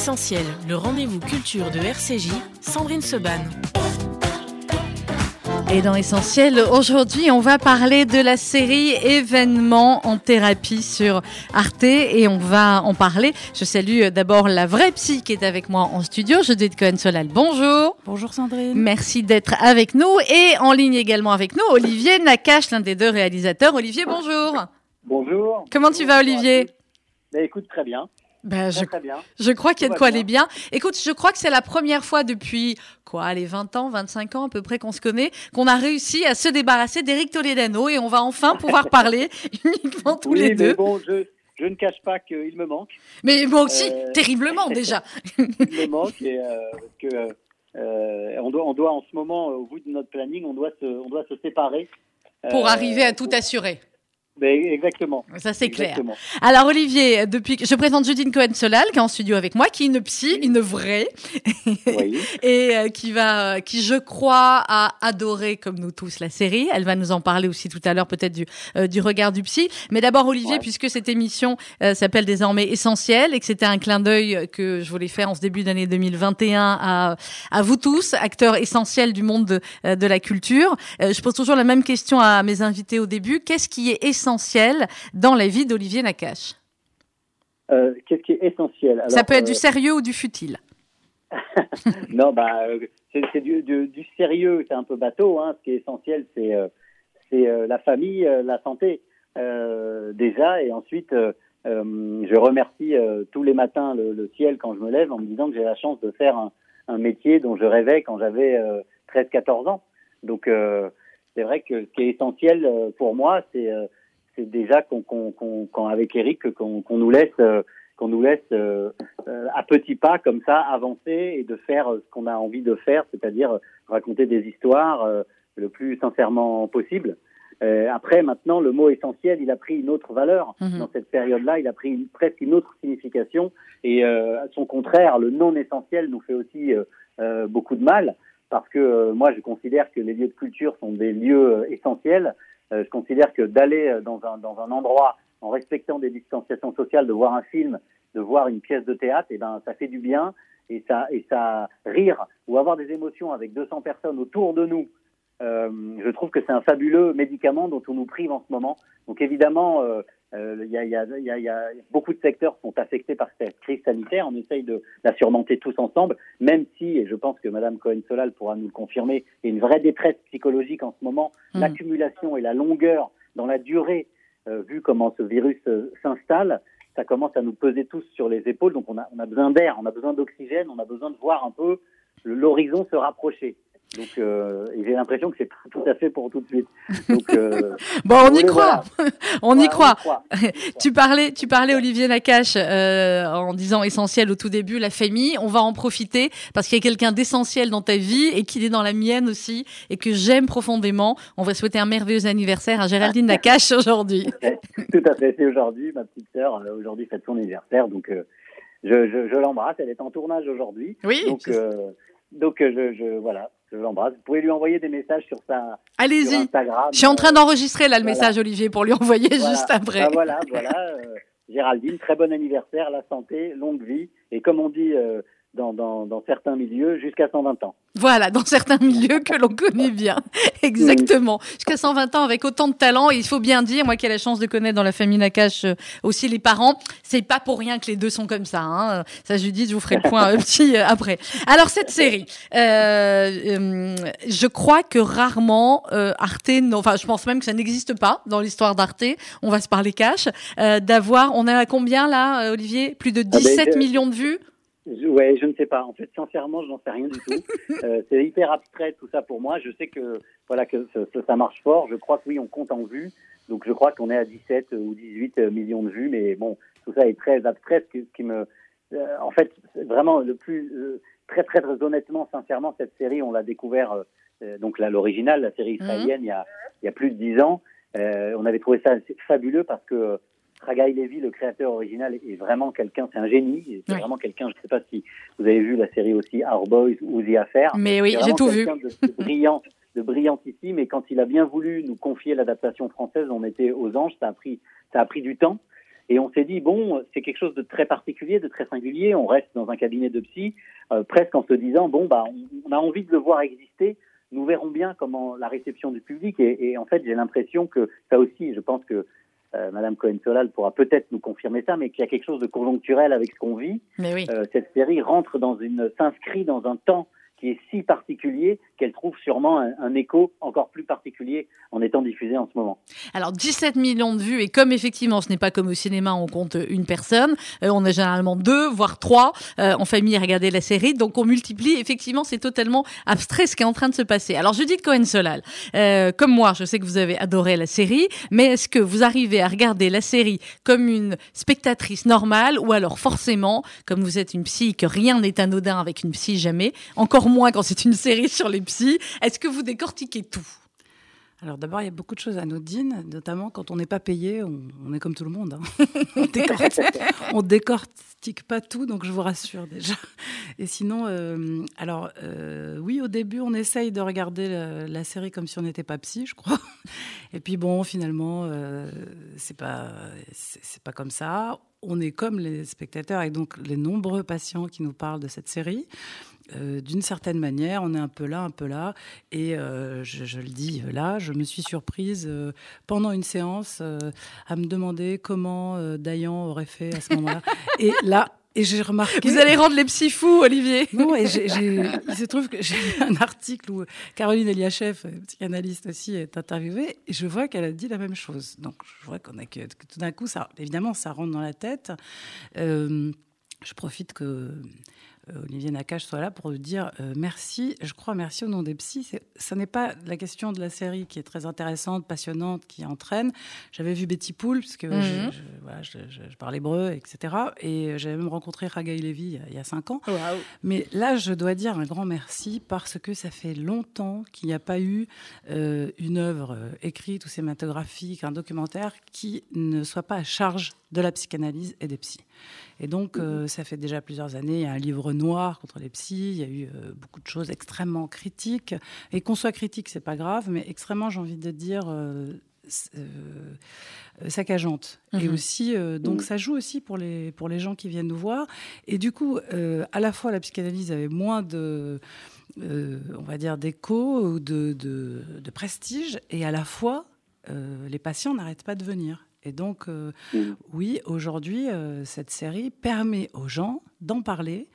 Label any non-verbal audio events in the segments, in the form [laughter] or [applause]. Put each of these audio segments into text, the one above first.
Essentiel, le rendez-vous culture de RCJ, Sandrine Seban. Et dans Essentiel, aujourd'hui, on va parler de la série Événements en thérapie sur Arte et on va en parler. Je salue d'abord la vraie psy qui est avec moi en studio, Judith Cohen-Solal. Bonjour. Bonjour Sandrine. Merci d'être avec nous et en ligne également avec nous, Olivier Nakache, l'un des deux réalisateurs. Olivier, bonjour. Bonjour. Comment tu vas, Olivier? Bah, Écoute, très bien. Ben, je, très bien. je crois qu'il y a de quoi aller bien. Écoute, je crois que c'est la première fois depuis, quoi, les 20 ans, 25 ans à peu près qu'on se connaît, qu'on a réussi à se débarrasser d'Éric Toledano et on va enfin pouvoir [laughs] parler uniquement tous oui, les mais deux. bon, je, je ne cache pas qu'il me manque. Mais moi aussi, Euh, terriblement [laughs] déjà. Il me manque et euh, que euh, on doit, on doit en ce moment, au bout de notre planning, on doit se, on doit se séparer. Pour Euh, arriver à tout assurer. Mais exactement. Ça, c'est clair. Alors, Olivier, depuis que je présente Judine Cohen-Solal, qui est en studio avec moi, qui est une psy, une vraie, Oui. [laughs] et euh, qui va, qui je crois a adoré comme nous tous la série. Elle va nous en parler aussi tout à l'heure peut-être du euh, du regard du psy. Mais d'abord Olivier, Ouais. puisque cette émission euh, s'appelle désormais Essentiel et que c'était un clin d'œil que je voulais faire en ce début d'année 2021 à à vous tous, acteurs essentiels du monde de, euh, de la culture. Euh, je pose toujours la même question à mes invités au début. Qu'est-ce qui est essentiel dans la vie d'Olivier Nakache Euh, Qu'est-ce qui est essentiel? Ça peut être du euh, sérieux ou du futile. [laughs] Non, bah, euh, c'est du, du, du sérieux, c'est un peu bateau. Hein. Ce qui est essentiel, c'est euh, la famille, la santé déjà, et ensuite, euh, je remercie euh, tous les matins le, le ciel quand je me lève en me disant que j'ai la chance de faire un, un métier dont je rêvais quand j'avais euh, 13-14 ans. Donc, c'est vrai que ce qui est essentiel pour moi, c'est c'est déjà qu'on qu'on qu'on qu'on- avec Eric qu'on nous laisse euh, qu'on nous laisse euh, euh, à petits pas comme ça avancer et de faire euh, ce qu'on a envie de faire, c'est-à-dire euh, raconter des histoires euh, le plus sincèrement possible. Euh, après, maintenant, le mot essentiel, il a pris une autre valeur Mhm. dans cette période-là. Il a pris une- presque une autre signification. Et euh, à son contraire, le non essentiel nous fait aussi euh, euh, beaucoup de mal parce que euh, moi, je considère que les lieux de culture sont des lieux euh, essentiels. Euh, je considère que d'aller euh, dans un, dans un endroit en respectant des distanciations sociales, de voir un film, de voir une pièce de théâtre, et ben ça fait du bien et ça et ça rire ou avoir des émotions avec 200 personnes autour de nous. Euh, je trouve que c'est un fabuleux médicament dont on nous prive en ce moment. Donc évidemment, euh, il y, a, il y, a, il y, a, il y a beaucoup de secteurs sont affectés par cette crise sanitaire. On essaye de la surmonter tous ensemble, même si, et je pense que Madame Cohen-Solal pourra nous le confirmer, il y a une vraie détresse psychologique en ce moment. Mhm. L'accumulation et la longueur dans la durée, euh, vu comment ce virus euh, s'installe, ça commence à nous peser tous sur les épaules. Donc on a, on a besoin d'air, on a besoin d'oxygène, on a besoin de voir un peu l'horizon se rapprocher. Donc, euh, j'ai l'impression que c'est pas tout à fait pour tout de suite. Donc, euh, [laughs] Bon, on y croit. [laughs] on y croit. croit. [laughs] Tu parlais, tu parlais Olivier Nakache euh, en disant essentiel au tout début, la famille. On va en profiter parce qu'il y a quelqu'un d'essentiel dans ta vie et qu'il est dans la mienne aussi et que j'aime profondément. On va souhaiter un merveilleux anniversaire à Géraldine Nakache aujourd'hui. Tout à fait. C'est aujourd'hui, ma petite sœur, euh, aujourd'hui fête son anniversaire. Donc, euh, je, je, je l'embrasse. Elle est en tournage aujourd'hui. Oui. Donc, euh, donc je, je, voilà, je l'embrasse. Vous pouvez lui envoyer des messages sur sa sur Allez-y. Instagram. Je suis en train d'enregistrer là le Voilà. message Olivier pour lui envoyer Voilà. juste après. Ah, voilà, voilà. euh, Géraldine, très bon anniversaire, la santé, longue vie. Et comme on dit euh, dans, dans, dans certains milieux, jusqu'à 120 ans. Voilà, dans certains milieux que l'on connaît bien. [laughs] Exactement. Jusqu'à 120 ans avec autant de talent. Et il faut bien dire, moi qui ai la chance de connaître dans la famille Nakache euh, aussi les parents, c'est pas pour rien que les deux sont comme ça. Hein. Ça, Judith, je vous ferai le point euh, [laughs] petit euh, après. Alors, cette série, euh, je crois que rarement euh, Arte, non, enfin, je pense même que ça n'existe pas dans l'histoire d'Arte. On va se parler cash. Euh, D'avoir, on est à combien là, Olivier? Plus de 17 ben, je- millions de vues? Je- ouais, je ne sais pas. En fait, sincèrement, je n'en sais rien du tout. [laughs] Euh, c'est hyper abstrait tout ça pour moi. Je sais que voilà que ça, marche fort. Je crois que oui, on compte en vues. Donc je crois qu'on est à 17 ou 18 millions de vues. Mais bon, tout ça est très abstrait. Ce qui, ce qui me, euh, en fait, vraiment le plus euh, très, très très honnêtement, sincèrement, cette série, on l'a découvert donc là l'original, la série israélienne, il y a il y a plus de 10 ans. On avait trouvé ça fabuleux parce que Ragaï Levy, le créateur original, est vraiment quelqu'un, c'est un génie. C'est Oui. vraiment quelqu'un, je ne sais pas si vous avez vu la série aussi Our Boys ou The Affair. Mais oui, j'ai tout vu. De, de brillant, de brillantissime. Et quand il a bien voulu nous confier l'adaptation française, on était aux anges. Ça a pris, ça a pris du temps. Et on s'est dit, bon, c'est quelque chose de très particulier, de très singulier. On reste dans un cabinet de psy, euh, presque en se disant, bon, bah, on, a envie de le voir exister. Nous verrons bien comment la réception du public. Et, en fait, j'ai l'impression que ça aussi, je pense que euh, Madame Cohen-Solal pourra peut-être nous confirmer ça, mais qu'il y a quelque chose de conjoncturel avec ce qu'on vit. Mais oui. Euh, cette série rentre dans une, s'inscrit dans un temps qui est si particulier qu'elle trouve sûrement un, écho encore plus particulier en étant diffusée en ce moment. Alors 17 millions de vues et comme effectivement ce n'est pas comme au cinéma on compte une personne, euh, on a généralement deux voire trois euh, en famille à regarder la série, donc on multiplie. Effectivement c'est totalement abstrait ce qui est en train de se passer. Alors Judith Cohen-Solal, euh, comme moi je sais que vous avez adoré la série, mais est-ce que vous arrivez à regarder la série comme une spectatrice normale ou alors forcément comme vous êtes une psy que rien n'est anodin avec une psy jamais, encore moins quand c'est une série sur les Est-ce que vous décortiquez tout? Alors d'abord, il y a beaucoup de choses anodines, notamment quand on n'est pas payé, on, est comme tout le monde. Hein. [laughs] [laughs] on, décortique, pas tout, donc je vous rassure déjà. Et sinon, euh, alors euh, oui, au début, on essaye de regarder la, série comme si on n'était pas psy, je crois. [laughs] Et puis bon, finalement, euh, c'est pas c'est pas comme ça. On est comme les spectateurs et donc les nombreux patients qui nous parlent de cette série. Euh, d'une certaine manière, on est un peu là, un peu là. Et euh, je, le dis là, je me suis surprise euh, pendant une séance à me demander comment Dayan aurait fait à ce moment-là. [laughs] et là, et j'ai remarqué. Vous allez rendre les psy fous, Olivier. Non, et il se trouve que j'ai un article où Caroline Eliachev, psychanalyste aussi, est interviewée, et je vois qu'elle a dit la même chose. Donc, je vois qu'on a que, tout d'un coup, ça, évidemment, ça rentre dans la tête. je profite que Olivier Nakache soit là pour dire euh, merci. Je crois merci au nom des psys. Ce n'est pas la question de la série qui est très intéressante, passionnante, qui entraîne. J'avais vu Betty Pool, parce que je, mhm. parle hébreu, etc. Et j'avais même rencontré Ragaï Levy il y a cinq ans. Mais là, je dois dire un grand merci parce que ça fait longtemps qu'il n'y a pas eu euh, une œuvre écrite ou cinématographique, un documentaire qui ne soit pas à charge de la psychanalyse et des psys. Et donc, euh, ça fait déjà plusieurs années, il y a un livre noir contre les psys, il y a eu euh, beaucoup de choses extrêmement critiques. Et qu'on soit critique, c'est pas grave, mais extrêmement, j'ai envie de dire, euh, saccageante. Et mhm. aussi, donc ça joue aussi pour les, pour les gens qui viennent nous voir. Et du coup, à la fois, la psychanalyse avait moins de... on va dire d'écho ou de, de, de, prestige, et à la fois, les patients n'arrêtent pas de venir. Et donc, euh, mmh. oui, aujourd'hui, euh, cette série permet aux gens d'en parler,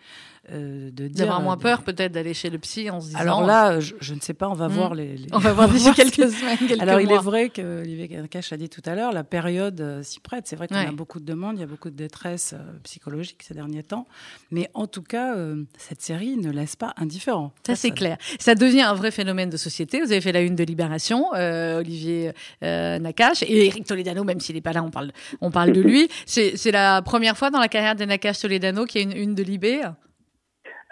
euh, de dire d'avoir moins peur peut-être d'aller chez le psy en se disant. Alors là, je, ne sais pas, on va hmm. voir les, On va voir [laughs] d'ici quelques semaines. Quelques Alors il est vrai que Olivier a dit tout à l'heure, la période euh, s'y prête. C'est vrai qu'on a beaucoup de demandes, il y a beaucoup de détresse euh, psychologique ces derniers temps, mais en tout cas, cette série ne laisse pas indifférent. Ça, c'est clair. Ça devient un vrai phénomène de société. Vous avez fait la une de Libération, Olivier Nakache et Eric Toledano, même s'il n'est pas là, on parle, on parle de lui. C'est la première fois dans la carrière de Nakache Toledano qu'il y a une une de Libé?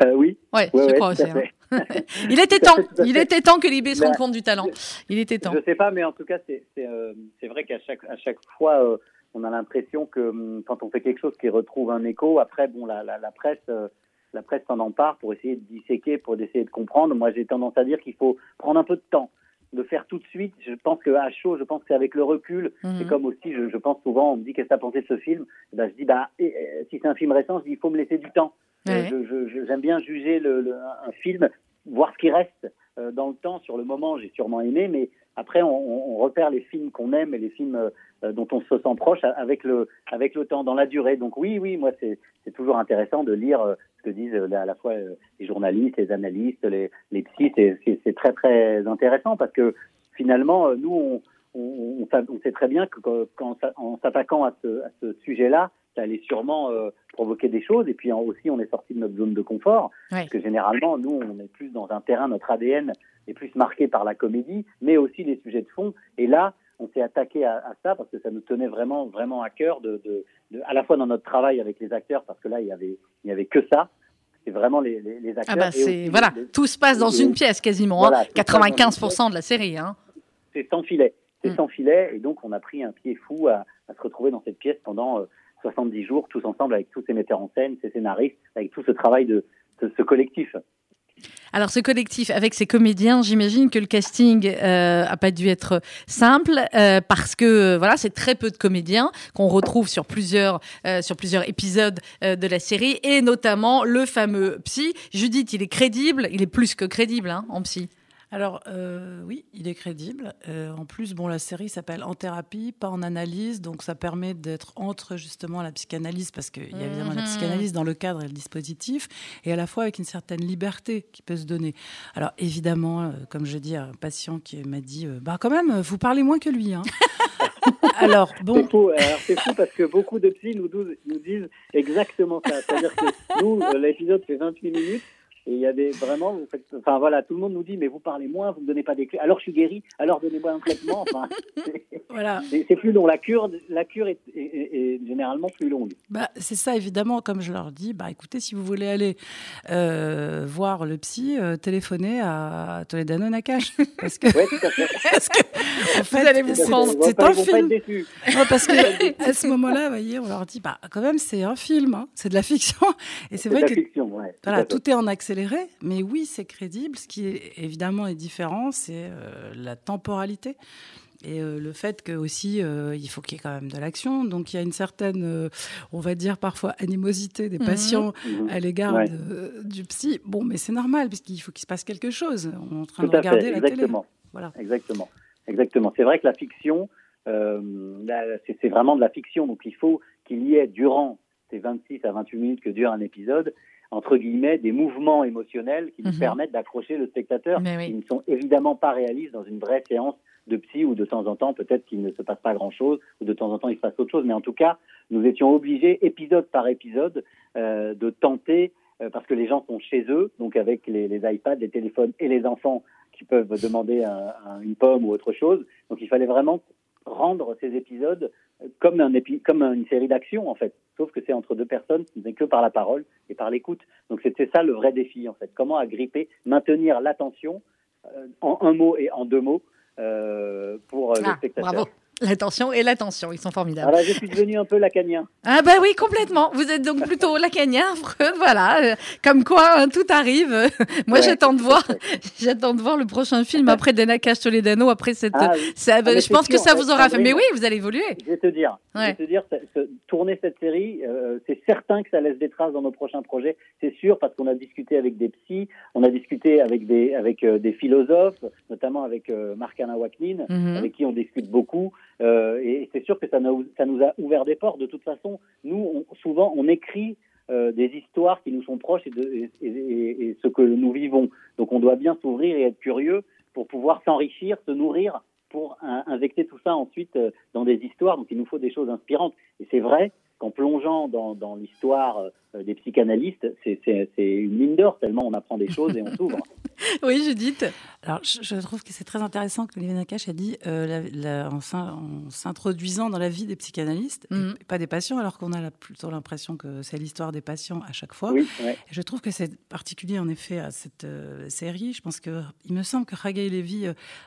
Euh, Oui. Ouais, je crois aussi. Hein. [laughs] il était temps. Il était temps que Libé se rende compte du talent. Il était temps. Je sais pas, mais en tout cas, c'est euh, vrai qu'à chaque à chaque fois, euh, on a l'impression que hum, quand on fait quelque chose qui retrouve un écho, après, bon, la, la, la presse. Euh, la presse s'en empare pour essayer de disséquer, pour essayer de comprendre. Moi, j'ai tendance à dire qu'il faut prendre un peu de temps de faire tout de suite. Je pense que à chaud, je pense que c'est avec le recul. Mhm. C'est comme aussi, je, je, pense souvent, on me dit qu'est-ce que tu as pensé de ce film? Eh ben, je dis, bah, si c'est un film récent, je dis, il faut me laisser du temps. Euh, j'aime bien juger le, un film, voir ce qui reste euh, dans le temps. Sur le moment, j'ai sûrement aimé, mais après, on, on repère les films qu'on aime et les films euh, dont on se sent proche avec le, avec le temps, dans la durée. Donc oui, oui, moi, c'est toujours intéressant de lire ce que disent à la fois les journalistes, les analystes, les, les psys. C'est très, très intéressant parce que finalement, nous, on, on, on, sait très bien que quand, en s'attaquant à ce, à ce sujet-là, ça allait sûrement euh, provoquer des choses. Et puis aussi, on est sorti de notre zone de confort. Parce que généralement, nous, on est plus dans un terrain, notre ADN est plus marqué par la comédie, mais aussi les sujets de fond. Et là, on s'est attaqué à, ça parce que ça nous tenait vraiment, vraiment à cœur, de, de, à la fois dans notre travail avec les acteurs, parce que là, il y avait, il y avait que ça. C'est vraiment les, les, acteurs. Ah bah c'est voilà, tout se passe dans une pièce quasiment. 95% hein. de la série. Hein. C'est sans filet. C'est mm. sans filet, et donc on a pris un pied fou à, à se retrouver dans cette pièce pendant euh, 70 jours, tous ensemble, avec tous ces metteurs en scène, ces scénaristes, avec tout ce travail de, ce collectif. Alors ce collectif avec ces comédiens, j'imagine que le casting euh, a pas dû être simple euh, parce que voilà, c'est très peu de comédiens qu'on retrouve sur plusieurs euh, sur plusieurs épisodes euh, de la série et notamment le fameux psy. Judith, il est crédible, il est plus que crédible hein, en psy. Alors euh, oui, il est crédible. Euh, en plus, bon, la série s'appelle En thérapie, pas en analyse, donc ça permet d'être entre justement la psychanalyse, parce qu'il y a évidemment la Mhm. psychanalyse dans le cadre et le dispositif, et à la fois avec une certaine liberté qui peut se donner. Alors évidemment, euh, comme je dis à un patient qui m'a dit, bah quand même, vous parlez moins que lui. Hein. [laughs] Alors bon, C'est fou parce que beaucoup de psy nous, nous disent exactement ça. C'est-à-dire que nous, l'épisode fait 28 minutes. Et il y a des vraiment, vous faites, enfin voilà, tout le monde nous dit, mais vous parlez moins, vous ne donnez pas des clés. Alors je suis guéri, alors donnez-moi un traitement. Enfin, [laughs] voilà. c'est plus long. La cure, la cure est, est- est- est généralement plus longue. Bah, c'est ça, évidemment, comme je leur dis, bah, écoutez, si vous voulez aller euh, voir le psy, euh, téléphonez à Toledano Nakash. [laughs] Parce que, Ouais, tout à fait. [laughs] parce que en fait, allez vous c'est- prendre. C'est pas- un film. Ouais, parce que à ce moment-là, vous voyez, on leur dit, bah, quand même, c'est un film, hein, c'est de la fiction. Et c'est C'est de vrai la que fiction, ouais. voilà, tout est en accéléré, mais oui, c'est crédible. Ce qui est évidemment est différent, c'est euh, la temporalité. Et euh, le fait que aussi euh, il faut qu'il y ait quand même de l'action, donc il y a une certaine, euh, on va dire parfois animosité des Mhm. patients Mhm. à l'égard Ouais. du psy. Bon, mais c'est normal puisqu'il faut qu'il se passe quelque chose. On est en train Tout de regarder fait, la télé. exactement. Voilà. Exactement. Exactement. C'est vrai que la fiction, c'est vraiment de la fiction. Donc il faut qu'il y ait, durant ces 26 à 28 minutes que dure un épisode, entre guillemets, des mouvements émotionnels qui nous Mhm. permettent d'accrocher le spectateur, oui. qui ne sont évidemment pas réalistes dans une vraie séance de psy où de temps en temps, peut-être qu'il ne se passe pas grand-chose, ou de temps en temps, il se passe autre chose. Mais en tout cas, nous étions obligés, épisode par épisode, euh, de tenter, euh, parce que les gens sont chez eux, donc avec les, les iPads, les téléphones et les enfants qui peuvent demander un- un- une pomme ou autre chose. Donc il fallait vraiment rendre ces épisodes euh, comme, un épi- comme une série d'action, en fait. Sauf que c'est entre deux personnes, ce n'est que par la parole et par l'écoute. Donc c'était ça le vrai défi, en fait. Comment agripper, maintenir l'attention euh, en un mot et en deux mots euh, pour euh, le Ah, spectateur. bravo. L'attention et l'attention, ils sont formidables. Voilà, je suis devenu un peu lacanien. Ah bah oui, complètement. Vous êtes donc plutôt lacanien, Freud, voilà. Comme quoi, hein, tout arrive. [laughs] Moi, Ouais, j'attends de voir, [laughs] j'attends de voir le prochain film après Dana Cash Toledano, après cette. Ah oui. ça- mais je pense que ça vous aura fait. Mais oui, vous allez évoluer. Je vais te dire, je Ouais. vais te dire, tourner cette série, euh, c'est certain que ça laisse des traces dans nos prochains projets. C'est sûr parce qu'on a discuté avec des psys, on a discuté avec des avec euh, des philosophes, notamment avec euh, Marc-Alain Wacklin, Mhm. avec qui on discute beaucoup. Euh, et c'est sûr que ça, nous- a ouvert des portes. De toute façon, nous, souvent, on écrit euh, des histoires qui nous sont proches et, et, ce que nous vivons. Donc, on doit bien s'ouvrir et être curieux pour pouvoir s'enrichir, se nourrir, pour in- injecter tout ça ensuite euh, dans des histoires. Donc, il nous faut des choses inspirantes. Et c'est vrai qu'en plongeant dans, dans l'histoire euh, des psychanalystes, c'est une mine d'or tellement on apprend des choses et on s'ouvre. [laughs] Oui, Judith. Alors, je, je trouve que c'est très intéressant que Olivier Nakache a dit, euh, la- la- en s'in- en s'introduisant dans la vie des psychanalystes, et pas des patients, alors qu'on a la- plutôt l'impression que c'est l'histoire des patients à chaque fois. Oui, ouais. Et Je trouve que c'est particulier en effet à cette euh, série. Je pense que il me semble que Ragay Levy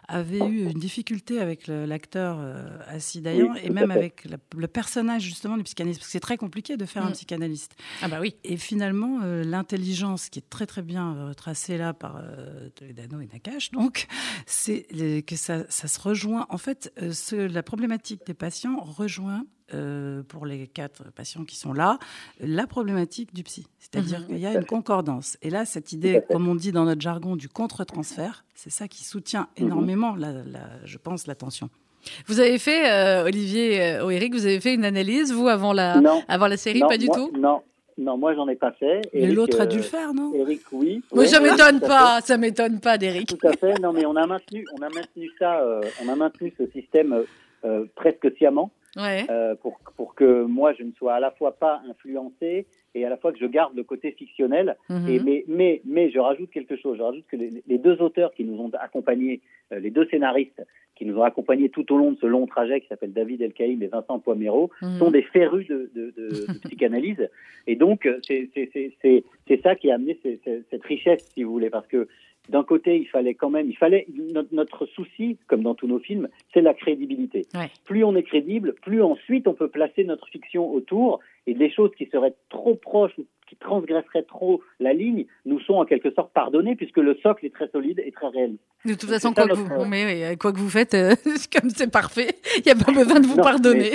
avait eu une difficulté avec l'acteur euh, Assis Dayan Oui, et même avec la- le personnage justement du psychanalyste, c'est très compliqué de faire un Mm. psychanalyste. Ah bah oui. Et finalement, euh, l'intelligence qui est très très bien euh, tracée là par euh, Toledano et Nakache, donc, c'est les- que ça, ça se rejoint. En fait, euh, ce- la problématique des patients rejoint. euh, pour les quatre patients qui sont là, la problématique du psy. C'est-à dire Mhm. qu'il y a une concordance. Et là, cette idée, comme on dit dans notre jargon, du contre-transfert, c'est ça qui soutient Mhm. énormément, la, la- je pense, l'attention. Vous avez fait, euh, Olivier euh, Oéric, vous avez fait une analyse, vous, avant la, Non, avant la série, non, pas du moi- tout? Non, non, moi j'en ai pas fait. Mais Eric, l'autre a euh, dû le faire, non? Eric, oui. Moi, Ouais, ça m'étonne pas, ça m'étonne pas, d'Eric. Tout à fait. Non, mais on a maintenu, on a maintenu ça, euh, on a maintenu ce système euh, presque sciemment Ouais. euh, pour pour que moi je ne sois à la fois pas influencé et à la fois que je garde le côté fictionnel. Mhm. Et mais mais mais je rajoute quelque chose. Je rajoute que les, les deux auteurs qui nous ont accompagnés, euh, les deux scénaristes qui nous ont accompagnés tout au long de ce long trajet qui s'appelle David Elkaïm et Vincent Poimero, Mhm. sont des férus de, de, de- de [laughs] psychanalyse. Et donc, euh, c'est ça qui a amené ces- cette richesse, si vous voulez, parce que d'un côté, il fallait quand même, il fallait notre, notre souci, comme dans tous nos films, c'est la crédibilité. Ouais. Plus on est crédible, plus ensuite on peut placer notre fiction autour et des choses qui seraient trop proches ou qui transgresseraient trop la ligne nous sont en quelque sorte pardonnés puisque le socle est très solide et très réaliste. De toute façon, quoi, que vous, mais, quoi que vous faites, euh, [laughs] comme c'est parfait, il n'y a pas besoin de vous [laughs] pardonner.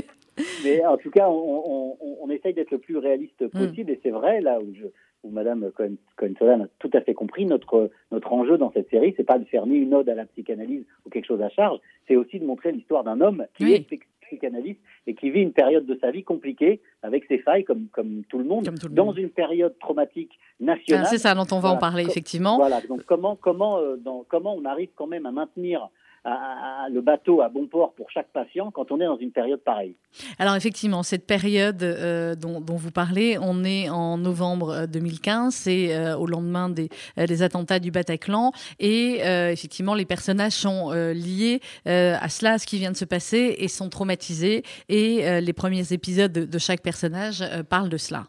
Mais, en tout cas, on, on, on essaye d'être le plus réaliste hmm. possible et c'est vrai, là où je, où Madame Cohen-Solan a tout à fait compris, notre, notre enjeu dans cette série, c'est pas de faire ni une ode à la psychanalyse ou quelque chose à charge, c'est aussi de montrer l'histoire d'un homme qui est psychanalyste et qui vit une période de sa vie compliquée avec ses failles comme, comme tout le monde, dans une période traumatique nationale. Ah, c'est ça dont on va en parler, effectivement. Voilà, donc comment, comment, euh, dans, comment on arrive quand même à maintenir le bateau à bon port pour chaque patient quand on est dans une période pareille. Alors effectivement, cette période euh, dont, vous parlez, on est en novembre 2015, euh, c'est euh, au lendemain des, des, attentats du Bataclan, et effectivement les personnages sont liés à cela, à ce qui vient de se passer, et sont traumatisés, et les premiers épisodes de, chaque personnage parlent de cela.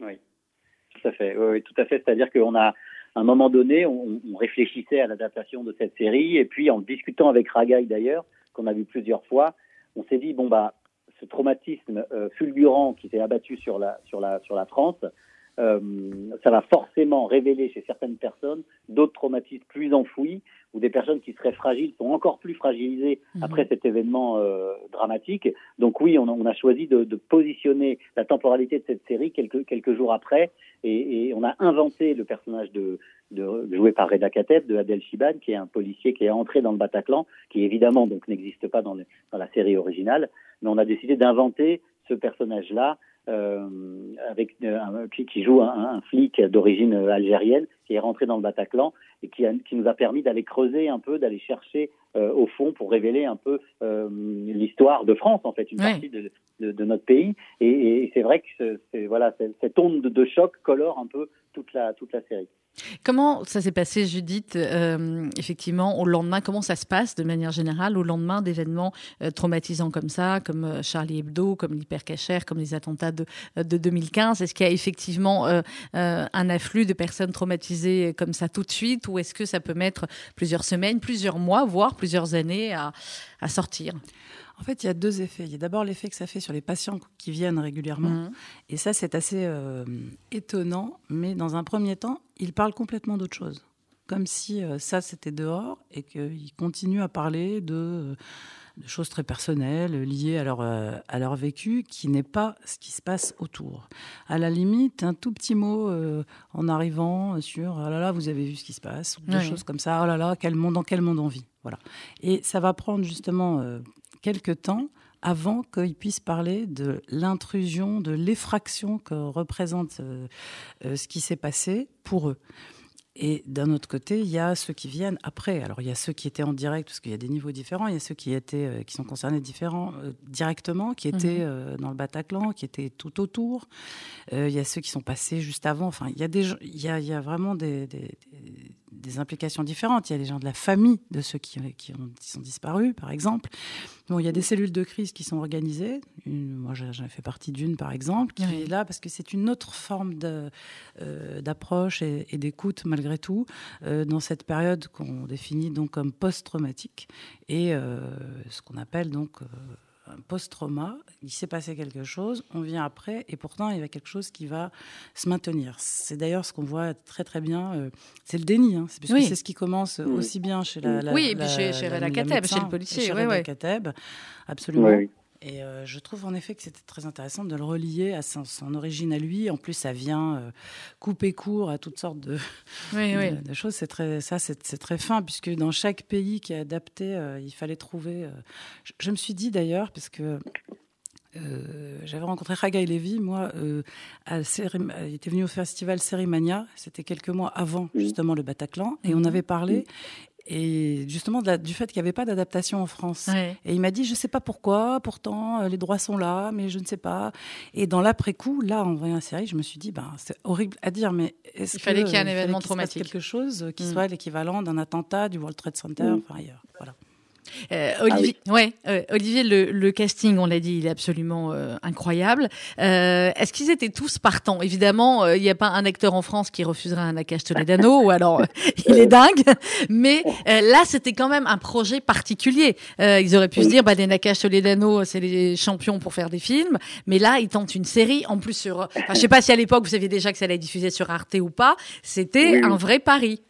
Oui, tout à fait. Oui, tout à fait. C'est-à-dire qu'on a à un moment donné, on, réfléchissait à l'adaptation de cette série, et puis en discutant avec Ragaï d'ailleurs, qu'on a vu plusieurs fois, on s'est dit bon bah ce traumatisme euh, fulgurant qui s'est abattu sur la sur la sur la France, euh, ça va forcément révéler chez certaines personnes d'autres traumatismes plus enfouis ou des personnes qui seraient fragiles sont encore plus fragilisées mhm. après cet événement euh, dramatique. Donc oui, on a, on a choisi de, de, positionner la temporalité de cette série quelques, quelques jours après et, et on a inventé le personnage de, de, joué par Reda Kateb de Adel Shiban, qui est un policier qui est entré dans le Bataclan, qui évidemment donc n'existe pas dans, dans la série originale, mais on a décidé d'inventer ce personnage-là euh, avec euh, qui, qui, joue un, un flic d'origine algérienne qui est rentré dans le Bataclan et qui, a, qui nous a permis d'aller creuser un peu, d'aller chercher euh, au fond pour révéler un peu euh, l'histoire de France en fait, une partie de, de, de, notre pays. Et, et c'est vrai que c'est, voilà, cette onde de, de choc colore un peu toute la toute la série. Comment ça s'est passé, Judith, euh, effectivement, au lendemain? Comment ça se passe de manière générale au lendemain d'événements euh, traumatisants comme ça, comme euh, Charlie Hebdo, comme l'hypercachère, comme les attentats de, de 2015 Est-ce qu'il y a effectivement un afflux de personnes traumatisées comme ça tout de suite ou est-ce que ça peut mettre plusieurs semaines, plusieurs mois, voire plusieurs années à sortir? En fait, il y a deux effets. Il y a d'abord l'effet que ça fait sur les patients qui viennent régulièrement. Mmh. Et ça, c'est assez euh, étonnant. Mais dans un premier temps, ils parlent complètement d'autre chose. Comme si euh, ça, c'était dehors et qu'ils continuent à parler de, euh, de, choses très personnelles liées à leur, à leur vécu, qui n'est pas ce qui se passe autour. À la limite, un tout petit mot en arrivant sur oh là là, vous avez vu ce qui se passe, ou des choses comme ça, oh là là, quel monde, dans quel monde on vit. Voilà. Et ça va prendre justement quelques temps avant qu'ils puissent parler de l'intrusion, de l'effraction que représente euh, euh, ce qui s'est passé pour eux. Et d'un autre côté, il y a ceux qui viennent après. Alors, il y a ceux qui étaient en direct, parce qu'il y a des niveaux différents. Il y a ceux qui, étaient, euh, qui sont concernés différents, directement, qui étaient mhm. dans le Bataclan, qui étaient tout autour. il y a ceux qui sont passés juste avant. Enfin, il y a, des, il y a, il y a vraiment des, des implications différentes. Il y a les gens de la famille de ceux qui, qui, ont, sont disparus, par exemple. Bon, il y a des cellules de crise qui sont organisées. moi, j'en ai fait partie d'une, par exemple, qui est là parce que c'est une autre forme euh, d'approche et, d'écoute, malgré tout, euh, dans cette période qu'on définit donc comme post-traumatique et euh, ce qu'on appelle donc post-trauma, il s'est passé quelque chose, on vient après, et pourtant il y a quelque chose qui va se maintenir. C'est d'ailleurs ce qu'on voit très très bien, euh, c'est le déni, hein, c'est c'est ce qui commence aussi bien chez la, oui, et puis chez, chez la, Kateb, chez le policier, chez ouais, Kateb, absolument. Et euh, je trouve en effet que c'était très intéressant de le relier à son, origine à lui. En plus, ça vient euh, couper court à toutes sortes de, de, choses. C'est très, ça, c'est très fin, puisque dans chaque pays qui est adapté, euh, il fallait trouver. Je, me suis dit d'ailleurs, parce que j'avais rencontré Raga Levi, moi, à il était venu au festival Sérimania, c'était quelques mois avant justement le Bataclan, et on mhm. avait parlé, et justement du fait qu'il n'y avait pas d'adaptation en France. Et il m'a dit, je ne sais pas pourquoi, pourtant euh, les droits sont là, mais je ne sais pas. Et dans l'après-coup, là, en voyant la série, je me suis dit, ben, c'est horrible à dire, mais est-ce qu'il fallait qu'il y ait un euh, événement traumatique, quelque chose qui mm. soit l'équivalent d'un attentat du World Trade Center, mm. enfin ailleurs, voilà. Euh, Olivier, ouais, euh, Olivier, le, le, casting, on l'a dit, il est absolument euh, incroyable. Euh, Est-ce qu'ils étaient tous partants? Évidemment, euh, il n'y a pas un acteur en France qui refuserait un Nakash Toledano, [laughs] ou alors il est dingue. Mais là, c'était quand même un projet particulier. ils auraient pu se dire, bah, les Nakash Toledano, c'est les champions pour faire des films. Mais là, ils tentent une série, en plus sur. Enfin, je sais pas si à l'époque vous saviez déjà que ça allait diffuser sur Arte ou pas. C'était Oui, un vrai pari.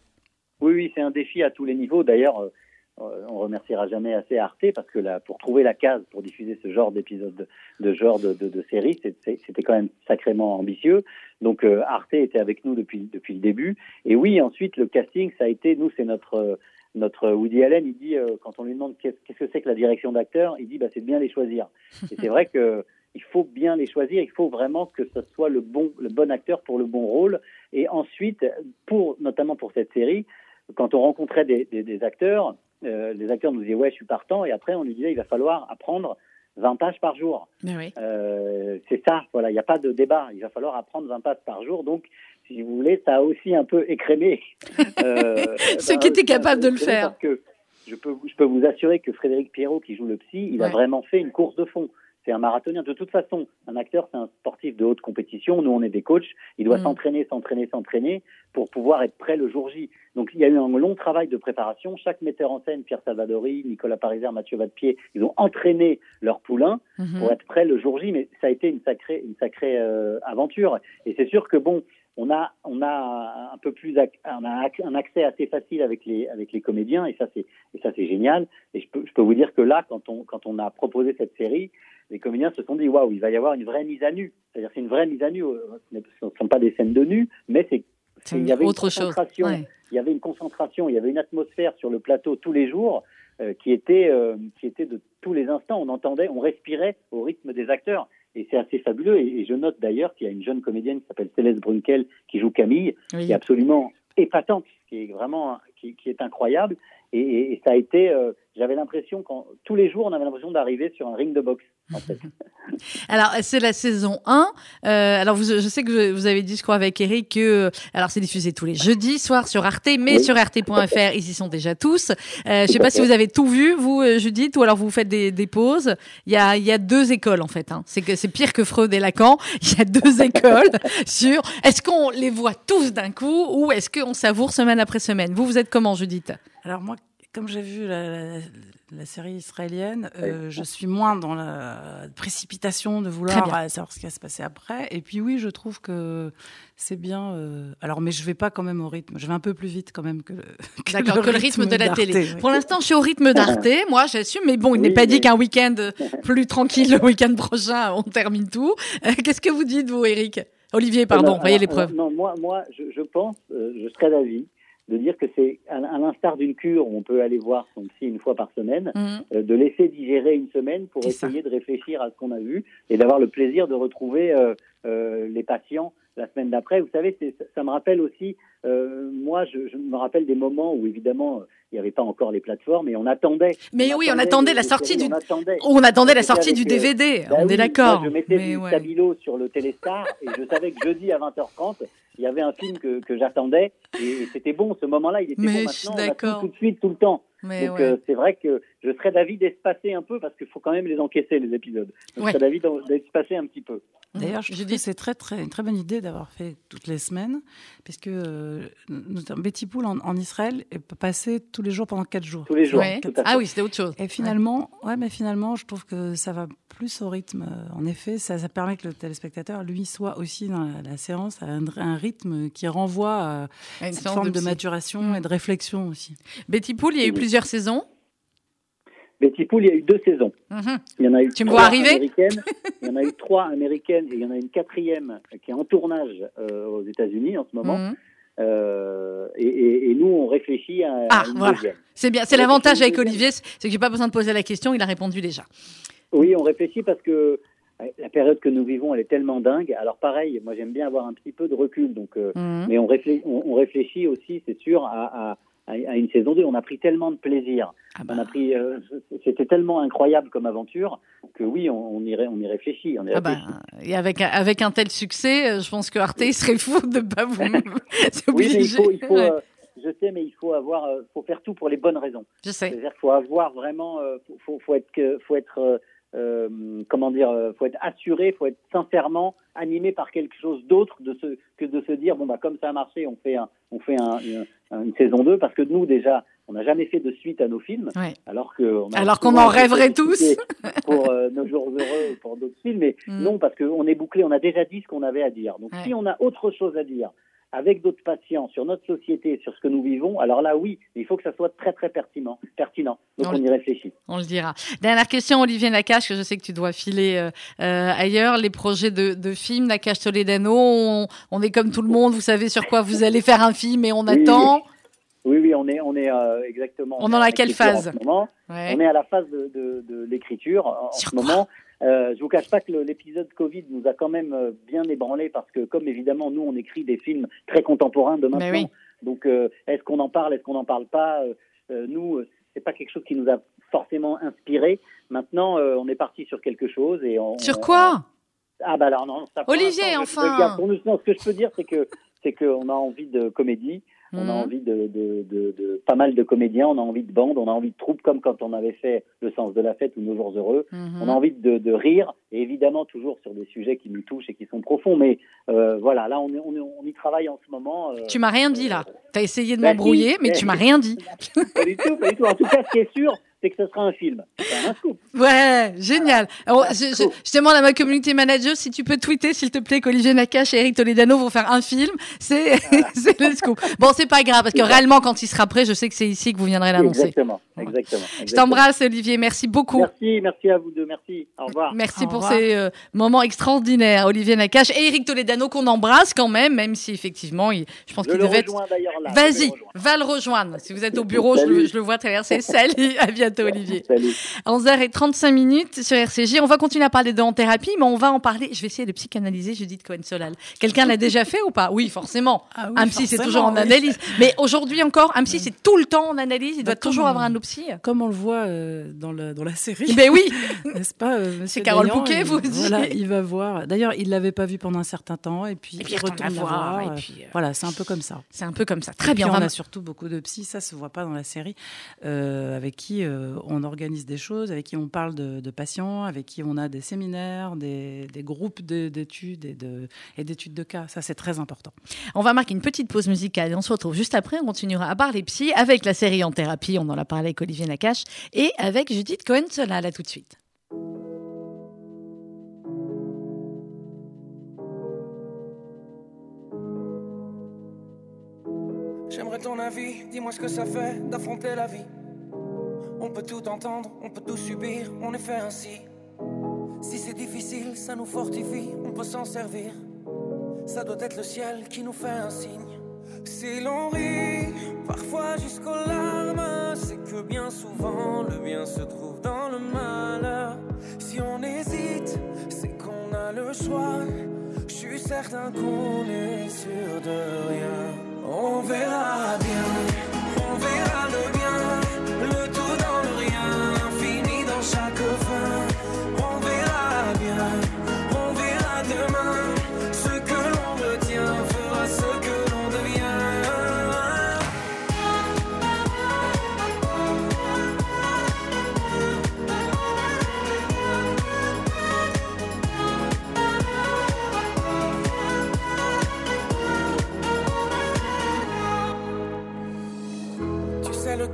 Oui, oui, c'est un défi à tous les niveaux. D'ailleurs, on remerciera jamais assez Arte parce que là, pour trouver la case pour diffuser ce genre d'épisode, de, de genre de, de, de série, c'était quand même sacrément ambitieux. Donc euh, Arte était avec nous depuis depuis le début. Et oui, ensuite le casting, ça a été nous, c'est notre euh, notre Woody Allen. Il dit euh, quand on lui demande qu'est-ce que c'est que la direction d'acteur, il dit bah c'est de bien les choisir. Et c'est vrai que [laughs] il faut bien les choisir. Il faut vraiment que ce soit le bon le bon acteur pour le bon rôle. Et ensuite, pour notamment pour cette série, quand on rencontrait des, des acteurs, euh, les acteurs nous disaient ouais je suis partant et après on lui disait il va falloir apprendre 20 pages par jour. Oui. Euh, c'est ça, voilà, il n'y a pas de débat. Il va falloir apprendre 20 pages par jour. Donc, si vous voulez, ça a aussi un peu écrémé. [laughs] euh, Ceux bah, qui étaient capables de le faire. Parce que je peux, je peux vous assurer que Frédéric Pierrot, qui joue le psy, il a vraiment fait une course de fond. C'est un marathonien. De toute façon, un acteur, c'est un sportif de haute compétition. Nous, on est des coachs. Il doit Mm. s'entraîner, s'entraîner, s'entraîner pour pouvoir être prêt le jour J. Donc, il y a eu un long travail de préparation. Chaque metteur en scène, Pierre Salvadori, Nicolas Pariser, Mathieu Vadepied, ils ont entraîné leur poulain Mhm. pour être prêt le jour J, mais ça a été une sacrée, une sacrée euh, aventure. Et c'est sûr que bon, on a, on a un peu plus, on a un accès assez facile avec les, avec les comédiens, et ça c'est, et ça c'est génial. Et je peux, je peux vous dire que là, quand on, quand on a proposé cette série, les comédiens se sont dit waouh, il va y avoir une vraie mise à nu. C'est-à-dire c'est une vraie mise à nu. euh, Ce ne sont pas des scènes de nu, mais c'est, C'est il y avait autre une chose. concentration Ouais. il y avait une concentration, il y avait une atmosphère sur le plateau tous les jours euh, qui était euh, qui était de tous les instants. On entendait, on respirait au rythme des acteurs. Et c'est assez fabuleux. Et, et je note d'ailleurs qu'il y a une jeune comédienne qui s'appelle Céleste Brunkel qui joue Camille, Oui. qui est absolument épatante, qui est vraiment qui, qui est incroyable. Et, et- et ça a été, euh, j'avais l'impression quand tous les jours on avait l'impression d'arriver sur un ring de boxe. En fait. [laughs] Alors, c'est la saison 1. Euh, alors, vous, je sais que vous avez dit, je crois, avec Eric, que alors c'est diffusé tous les jeudis soirs sur Arte, mais Oui. sur arte.fr, ils y sont déjà tous. Euh, je sais pas si vous avez tout vu, vous, euh, Judith, ou alors vous faites des, des pauses. Il y a, il y a deux écoles, en fait. Hein. C'est que c'est pire que Freud et Lacan. Il y a deux [laughs] écoles sur est-ce qu'on les voit tous d'un coup ou est-ce qu'on savoure semaine après semaine? Vous, vous êtes comment, Judith? Alors moi, comme j'ai vu la, la- la série israélienne, euh, je suis moins dans la précipitation de vouloir euh, savoir ce qui va se passer après. Et puis oui, je trouve que c'est bien. euh, alors, mais je vais pas quand même au rythme. Je vais un peu plus vite quand même que [laughs] le, que le rythme de la d'Arte, télé. oui. Pour l'instant, je suis au rythme d'Arte. Moi, j'assume. Mais bon, il Oui, n'est pas dit qu'un week-end plus tranquille, le week-end prochain, on termine tout. Euh, Qu'est-ce que vous dites, vous, Eric? Olivier, pardon, voyez l'épreuve. Non, moi, moi je, je pense, euh, je serais d'avis de dire que c'est à, à l'instar d'une cure où on peut aller voir son psy une fois par semaine, Mhm. euh, de laisser digérer une semaine pour ça. essayer de réfléchir à ce qu'on a vu et d'avoir le plaisir de retrouver euh, euh, les patients la semaine d'après. Vous savez, c'est- ça, me rappelle aussi, euh, moi, je, je me rappelle des moments où évidemment euh, il n'y avait pas encore les plateformes et on attendait. Mais oui, on attendait la sortie séries, du. On attendait. On attendait la sortie du avec, euh, DVD. Bah on oui, est d'accord. je mettais Mais du ouais. Stabilo sur le Téléstar et je savais que jeudi à 20h30, il y avait un film que, que j'attendais et c'était bon. Ce moment-là, il était Mais bon. Maintenant, on tout de suite, tout le temps. Mais Donc ouais. euh, c'est vrai que je serais d'avis d'espacer un peu parce qu'il faut quand même les encaisser les épisodes. Donc, Ouais. Je serais d'avis d'espacer un petit peu. D'ailleurs, je Je dis- que c'est très, très, une très bonne idée d'avoir fait toutes les semaines, puisque euh, Betty Pool en, en Israël passer tous les jours pendant quatre jours. Tous les jours. Ouais. tout à fait. Ah oui, c'était autre chose. Et finalement, ouais. mais finalement, je trouve que ça va plus au rythme. euh, En effet, ça, ça permet que le téléspectateur, lui, soit aussi dans la, la séance à un, un rythme qui renvoie à Une une séance forme de, maturation Mm. et de réflexion aussi. Betty Pool, il y a eu Oui. Plusieurs saisons. Betty Pool, il y a eu deux saisons. Mhm. Il y en a eu Tu me trois vois arriver américaines. [laughs] Il y en a eu trois américaines et il y en a une quatrième qui est en tournage euh, aux États-Unis en ce moment. Mhm. Euh, et, et- et nous, on réfléchit à, Ah, une voilà. C'est bien. C'est l'avantage avec. Olivier, c'est que j'ai pas besoin de poser la question. Il a répondu déjà. Oui, on réfléchit parce que euh, la période que nous vivons, elle est tellement dingue. Alors pareil, moi j'aime bien avoir un petit peu de recul, donc euh, Mhm. mais on réfléchit, on, on réfléchit aussi, c'est sûr, à, à, à- à une saison 2. On a pris tellement de plaisir, Ah bah. on a pris, euh, c'était tellement incroyable comme aventure que oui, on, on y, on y réfléchit. On y Ah bah, réfléchit. et avec, avec un tel succès, euh, je pense que Arte il serait fou de pas vous. Oui, [laughs] mais il faut, il faut Ouais. euh, je sais, mais il faut avoir, euh, faut faire tout pour les bonnes raisons. Je sais. C'est-à-dire qu'il faut avoir vraiment, euh, faut, faut, être, faut être, euh, comment dire, euh, faut être assuré, faut être sincèrement animé par quelque chose d'autre de ce, que de se dire bon bah comme ça a marché, on fait un, on fait un, une, une saison 2 parce que nous déjà, on n'a jamais fait de suite à nos films, Ouais. alors que on a Alors qu'on en rêverait tous. [laughs] pour euh, nos jours heureux ou pour d'autres films, mais Mm. non parce qu'on est bouclé, on a déjà dit ce qu'on avait à dire. Donc Ouais. si on a autre chose à dire avec d'autres patients sur notre société, sur ce que nous vivons, alors là oui, mais il faut que ça soit très très pertinent, pertinent. Donc On on y réfléchit. On le dira. Dernière question, Olivier Nakache, que je sais que tu dois filer euh, euh, ailleurs. Les projets de, de films, Nakache Toledano, on, on est comme tout le monde, vous savez sur quoi vous allez faire un film et on Oui, attend. Oui, oui, on est, on est euh, exactement. On en a quelle l'écriture phase en ce moment. Ouais. On est à la phase de, de, de l'écriture en, Sur ce moment. Euh, je vous cache pas que l'épisode Covid nous a quand même euh, bien ébranlé parce que comme évidemment nous on écrit des films très contemporains de maintenant. oui. Donc euh, est-ce qu'on en parle, est-ce qu'on n'en parle pas Euh, euh, Nous, c'est pas quelque chose qui nous a forcément inspiré. Maintenant, on est parti sur quelque chose et on. Sur on- quoi Ah bah alors non. Ça, Olivier, enfin. Pour nous, non, ce que je peux dire, c'est que c'est qu'on a envie de comédie. On a Mhm. envie de, de, de, de pas mal de comédiens, on a envie de bandes, on a envie de troupes, comme quand on avait fait Le sens de la fête ou Nos jours heureux. Mhm. On a envie de, de rire, et évidemment toujours sur des sujets qui nous touchent et qui sont profonds. Mais euh, voilà, là on, est- on, est- on y travaille en ce moment. euh, Tu m'as rien dit là. Tu as essayé de Bah, m'embrouiller, mais mais- tu m'as rien dit. [laughs] pas du tout, pas du tout. En tout cas, ce qui est sûr, c'est que ce sera un film. C'est un scoop. Ouais, génial. Alors, je, je- je demande à ma community manager si tu peux tweeter, s'il te plaît, qu'Olivier Nakache et Eric Toledano vont faire un film. C'est [laughs] c'est le scoop. Bon, c'est pas grave, parce que réellement, quand il sera prêt, je sais que c'est ici que vous viendrez l'annoncer. Exactement, exactement. Je t'embrasse, Olivier. Merci beaucoup. Merci, merci à vous deux. Merci. Au revoir. Merci Au pour revoir. ces euh, moments extraordinaires, Olivier Nakache et Eric Toledano qu'on embrasse quand même, même si effectivement, il- je pense qu'il devait être. Vas-y, va le rejoindre. Si vous êtes au [laughs] bureau, je je le vois traverser. Salut, à bientôt, Olivier. Salut. 11h35 minutes sur RCJ. On va continuer à parler de en thérapie, mais on va en parler. Je vais essayer de psychanalyser Judith Cohen-Solal. Quelqu'un l'a déjà fait ou pas? Oui, forcément. Ah oui, un psy, c'est toujours en oui. analyse. Mais aujourd'hui encore, un psy, c'est tout le temps en analyse. Il doit Bah, toujours avoir un psy. Comme on le voit euh, dans, le, dans la série. Ben oui. [laughs] N'est-ce pas, euh, monsieur C'est Carole Bouquet, il- vous. Voilà, il va voir. D'ailleurs, il l'avait pas vu pendant un certain temps, et puis Et puis, il retourne la voir, voir. et euh, puis, euh, Voilà, c'est un peu comme ça. C'est un peu comme ça. Très bien. Puis on va- a surtout beaucoup de psy, ça se voit pas dans la série, euh, avec qui euh, on organise des choses, avec qui on parle de, de patients, avec qui on a des séminaires, des, des groupes de- d'études et de- et d'études de cas. Ça, c'est très important. On va marquer une petite pause musicale et on se retrouve juste après. On continuera à parler psy avec la série En thérapie. On en a parlé avec Olivier Nakache et avec Judith Cohen-Solal. À tout de suite. J'aimerais ton avis, dis-moi ce que ça fait d'affronter la vie. On peut tout entendre, on peut tout subir, on est fait ainsi. Si c'est difficile, ça nous fortifie, on peut s'en servir. Ça doit être le ciel qui nous fait un signe. Si l'on rit, parfois jusqu'aux larmes, c'est que bien souvent le bien se trouve dans le malheur. Si on hésite, c'est qu'on a le choix. Je suis certain qu'on est sûr de rien. On verra bien, l'infini dans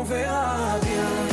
On verra bien,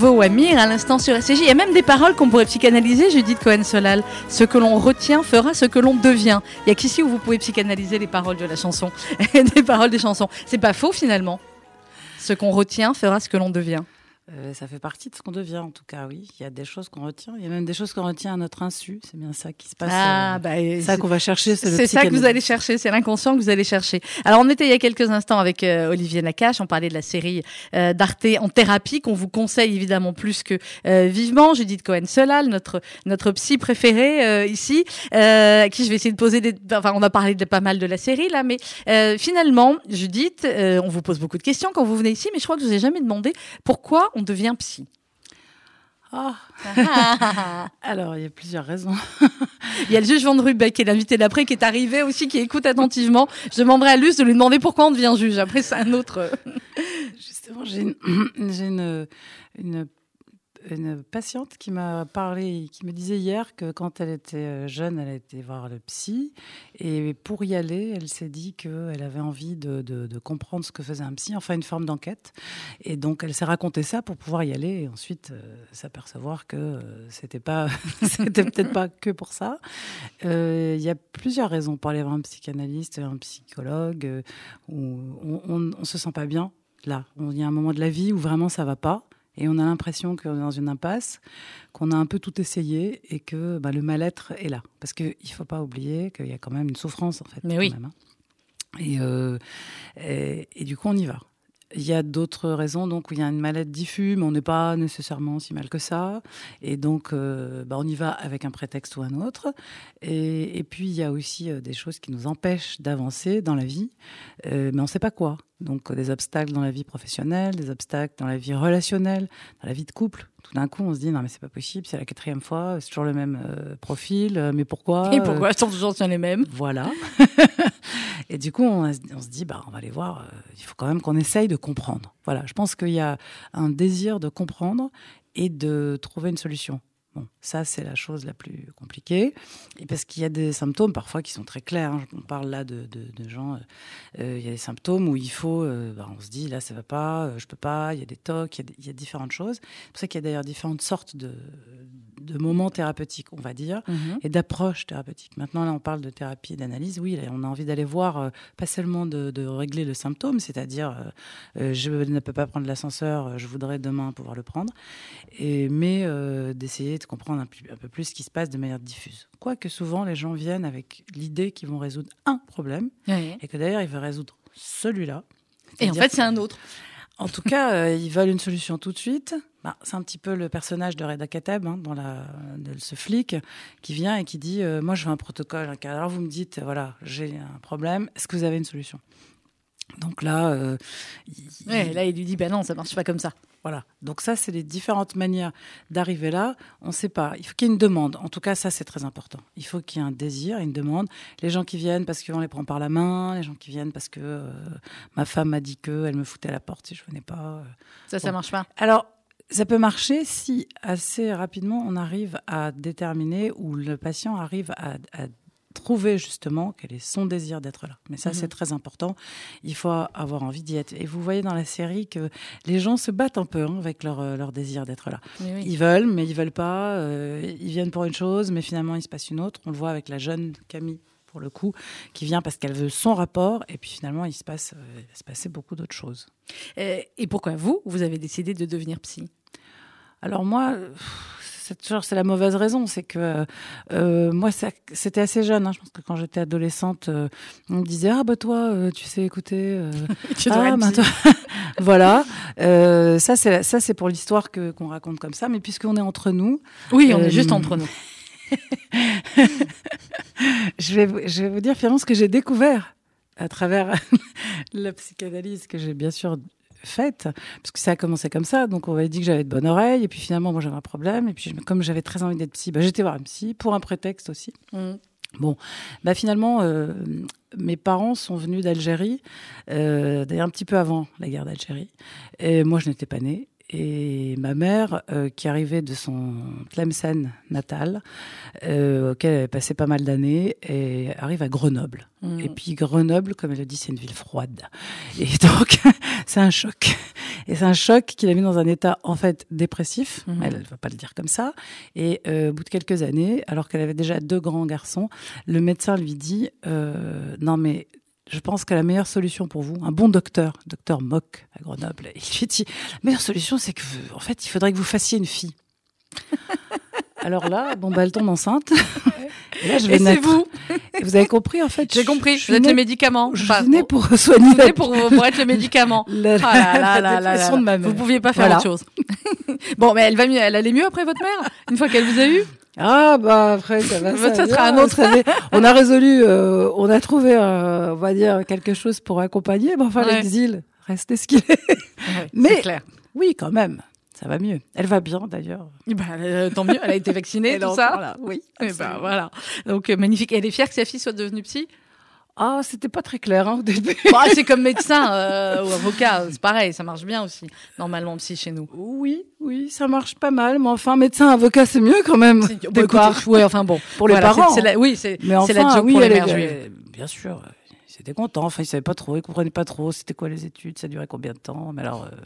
nouveau Amir à l'instant sur SCJ. Il y a même des paroles qu'on pourrait psychanalyser, Judith Cohen-Solal. Ce que l'on retient fera ce que l'on devient. Il y a qu'ici où vous pouvez psychanalyser les paroles de la chanson, [laughs] des paroles des chansons. C'est pas faux finalement. Ce qu'on retient fera ce que l'on devient. Euh, ça fait partie de ce qu'on devient, en tout cas, oui. Il y a des choses qu'on retient. Il y a même des choses qu'on retient à notre insu. C'est bien ça qui se passe. Ah, euh, bah, c'est ça qu'on va chercher. C'est ça que vous allez chercher. C'est l'inconscient que vous allez chercher. Alors, on était il y a quelques instants avec euh, Olivier Nakache. On parlait de la série euh, d'Arte en thérapie qu'on vous conseille évidemment plus que euh, vivement. Judith Cohen-Solal, notre notre psy préférée euh, ici, à qui je vais essayer de poser des. Enfin, on a parlé de pas mal de la série là, mais finalement, Judith, on vous pose beaucoup de questions quand vous venez ici, mais je crois que je vous ai jamais demandé pourquoi on devient psy. Ah. [laughs] Alors, il y a plusieurs raisons. [laughs] il y a le juge Van Rubeck, qui est l'invité d'après, qui est arrivé aussi, qui écoute attentivement. Je demanderai à Luce de lui demander pourquoi on devient juge. Après, c'est un autre. [laughs] Justement, j'ai une, [clears throat] j'ai une, une une patiente qui m'a parlé, qui me disait hier que quand elle était jeune, elle été voir le psy. Et pour y aller, elle s'est dit qu'elle avait envie de, comprendre ce que faisait un psy, enfin une forme d'enquête. Et donc elle s'est raconté ça pour pouvoir y aller et ensuite euh, s'apercevoir que euh, c'était pas, [laughs] c'était peut-être pas que pour ça. Euh, il y a plusieurs raisons pour aller voir un psychanalyste, un psychologue, euh, où on, on se sent pas bien. Là, il y a un moment de la vie où vraiment ça va pas et on a l'impression qu'on est dans une impasse, qu'on a un peu tout essayé et que bah, le mal-être est là. Parce qu'il ne faut pas oublier qu'il y a quand même une souffrance, en fait. Mais oui. Même, hein. et, euh, et, et, du coup, on y va. Il y a d'autres raisons, donc où il y a une maladie diffuse, mais on n'est pas nécessairement si mal que ça. Et donc, euh, bah, on y va avec un prétexte ou un autre. Et, et puis, il y a aussi euh, des choses qui nous empêchent d'avancer dans la vie, mais on ne sait pas quoi. Donc, des obstacles dans la vie professionnelle, des obstacles dans la vie relationnelle, dans la vie de couple. Tout d'un coup, on se dit non mais c'est pas possible, c'est la quatrième fois, c'est toujours le même euh, profil, euh, mais pourquoi Et pourquoi sont toujours les mêmes? Voilà. [laughs] et du coup, on, on, se dit bah on va aller voir. Euh, il faut quand même qu'on essaye de comprendre. Voilà. Je pense qu'il y a un désir de comprendre et de trouver une solution. Bon, ça, c'est la chose la plus compliquée. Et parce qu'il y a des symptômes parfois qui sont très clairs. Hein. On parle là de, de, gens. Euh, il y a des symptômes où il faut. Euh, bah, on se dit là, ça va pas, euh, je peux pas. Il y a des tocs, il y a, il y a différentes choses. C'est pour ça qu'il y a d'ailleurs différentes sortes de, de moments thérapeutiques, on va dire, mm -hmm. et d'approches thérapeutiques. Maintenant, là, on parle de thérapie et d'analyse. Oui, là, on a envie d'aller voir, euh, pas seulement de, de, régler le symptôme, c'est-à-dire euh, je ne peux pas prendre l'ascenseur, je voudrais demain pouvoir le prendre, et, mais euh, d'essayer de comprendre un, un, peu plus ce qui se passe de manière diffuse. Quoique souvent, les gens viennent avec l'idée qu'ils vont résoudre un problème, oui. et que d'ailleurs, ils veulent résoudre celui-là. Et en fait, c'est un autre. En tout cas, euh, ils veulent une solution tout de suite. Bah, c'est un petit peu le personnage de Reda Kateb, hein, dans la, ce flic, qui vient et qui dit euh, Moi, je veux un protocole. Alors, vous me dites Voilà, j'ai un problème. Est-ce que vous avez une solution? Donc là. Euh, il... Ouais, là, il lui dit Ben non, ça marche pas comme ça. Voilà. Donc ça, c'est les différentes manières d'arriver là. On ne sait pas. Il faut qu'il y ait une demande. En tout cas, ça, c'est très important. Il faut qu'il y ait un désir, une demande. Les gens qui viennent parce qu'on les prend par la main, les gens qui viennent parce que euh, ma femme m'a dit qu'elle me foutait à la porte si je venais pas. Euh. Ça, bon. ça marche pas. Alors, ça peut marcher si assez rapidement on arrive à déterminer ou le patient arrive à, à trouver justement quel est son désir d'être là. Mais ça, mmh. c'est très important. Il faut avoir envie d'y être. Et vous voyez dans la série que les gens se battent un peu hein, avec leur, leur désir d'être là. Oui. Ils veulent, mais ils veulent pas. Euh, ils viennent pour une chose, mais finalement, il se passe une autre. On le voit avec la jeune Camille pour le coup, qui vient parce qu'elle veut son rapport, et puis finalement, il se passe, euh, il se passait beaucoup d'autres choses. Et, et pourquoi vous, vous avez décidé de devenir psy? Alors moi, c'est toujours c'est la mauvaise raison, c'est que euh, moi c'était assez jeune. Hein. Je pense que quand j'étais adolescente, euh, on me disait ah bah toi euh, tu sais écouter. [laughs] tu ah, bah, toi... [laughs] voilà. ça c'est ça c'est pour l'histoire que qu'on raconte comme ça. Mais puisqu'on est entre nous. Oui, on est juste entre nous. [laughs] je vais je vais vous dire finalement ce que j'ai découvert à travers la psychanalyse que j'ai bien sûr faite, parce que ça a commencé comme ça. Donc, on m'avait dit que j'avais de bonnes oreilles, et puis finalement, moi, j'avais un problème. Et puis, comme j'avais très envie d'être psy, bah, j'étais voir un psy pour un prétexte aussi. Mmh. Bon, bah finalement, euh, mes parents sont venus d'Algérie, euh, d'ailleurs un petit peu avant la guerre d'Algérie. Et moi, je n'étais pas née. Et ma mère, euh, qui arrivait de son Tlemcen natal, euh, auquel elle avait passé pas mal d'années, et arrive à Grenoble. Mm. Et puis Grenoble, comme elle le dit, c'est une ville froide. Et [laughs] donc, [laughs] c'est un choc. Et c'est un choc qui l'a mis dans un état, en fait, dépressif. Mhm. Elle ne va pas le dire comme ça. Et euh, au bout de quelques années, alors qu'elle avait déjà deux grands garçons, le médecin lui dit euh, Non, mais je pense que la meilleure solution pour vous, un bon docteur, docteur Mock à Grenoble, [laughs] il lui dit La meilleure solution, c'est que, vous- en fait, il faudrait que vous fassiez une fille. [laughs] Alors là, bon, bah, elle tombe enceinte. Et là, je vais Et naître. vous Et vous avez compris, en fait. J'ai je- compris, je vous êtes suis le médicament. Je suis née pour soigner [laughs] vous la venez pour, pour être le médicament. la, Ah la de ma mère. Vous pouviez pas faire Voilà. autre chose. bon, mais elle va mieux, elle allait mieux après votre mère Une fois qu'elle vous a eu? Ah bah après ça va. Ça sera un autre. savez. on a résolu, euh, on a trouvé, euh, on va dire quelque chose pour accompagner. Mais enfin Ouais. l'exil, restez ce qu'il est. Mais- clair. Oui, quand même, ça va mieux. Elle va bien d'ailleurs. Ben, euh, tant mieux, elle a été vaccinée, tout ça. Oui. Eh ben, absolument. voilà. Donc euh, magnifique. Et elle est fière que sa fille soit devenue psy? Ah, c'était pas très clair hein, au début. [laughs] Bah, C'est comme médecin euh, ou avocat, c'est pareil, ça marche bien aussi, normalement, psy chez nous. Oui, oui, ça marche pas mal. Mais enfin, médecin, avocat, c'est mieux quand même. C'est- Au bon, départ. écoutez, ouais, enfin bon. Pour les Voilà, parents. la- oui, c'est enfin, la joke oui, pour les elle mères est- juives. Bien sûr, ils étaient contents. Enfin, ils savaient pas trop, ils comprenaient pas trop. C'était quoi les études, ça durait combien de temps. Mais alors, euh,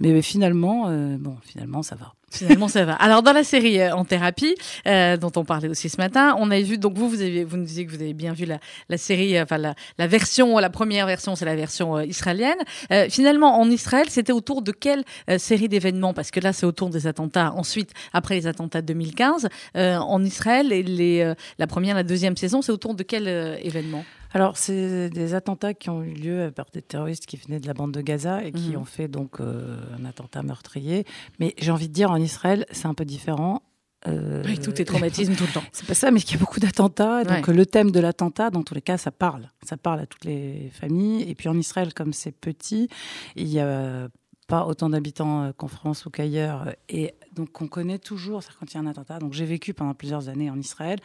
mais, mais finalement, euh, bon, finalement, ça va. Finalement, ça va. Alors, dans la série euh, En thérapie, euh, dont on parlait aussi ce matin, on a vu, donc vous, vous, avez, vous nous disiez que vous avez bien vu la, la série, euh, enfin, la, la version, la première version, c'est la version euh, israélienne. Euh, finalement, en Israël, c'était autour de quelle euh, série d'événements? Parce que là, c'est autour des attentats. Ensuite, après les attentats de 2015, euh, en Israël, les, la première, la deuxième saison, c'est autour de quel événement? Alors, c'est des attentats qui ont eu lieu par des terroristes qui venaient de la bande de Gaza et qui Mhm. ont fait donc euh, un attentat meurtrier. Mais j'ai envie de dire, en Israël, c'est un peu différent. Euh, Oui, tout est traumatisme tout le temps. [laughs] C'est pas ça, mais qu'il y a beaucoup d'attentats. Donc Ouais. le thème de l'attentat, dans tous les cas, ça parle. Ça parle à toutes les familles. Et puis en Israël, comme c'est petit, il y a pas autant d'habitants euh, qu'en France ou qu'ailleurs. Et donc on connaît toujours, quand il y a un attentat. Donc j'ai vécu pendant plusieurs années en Israël.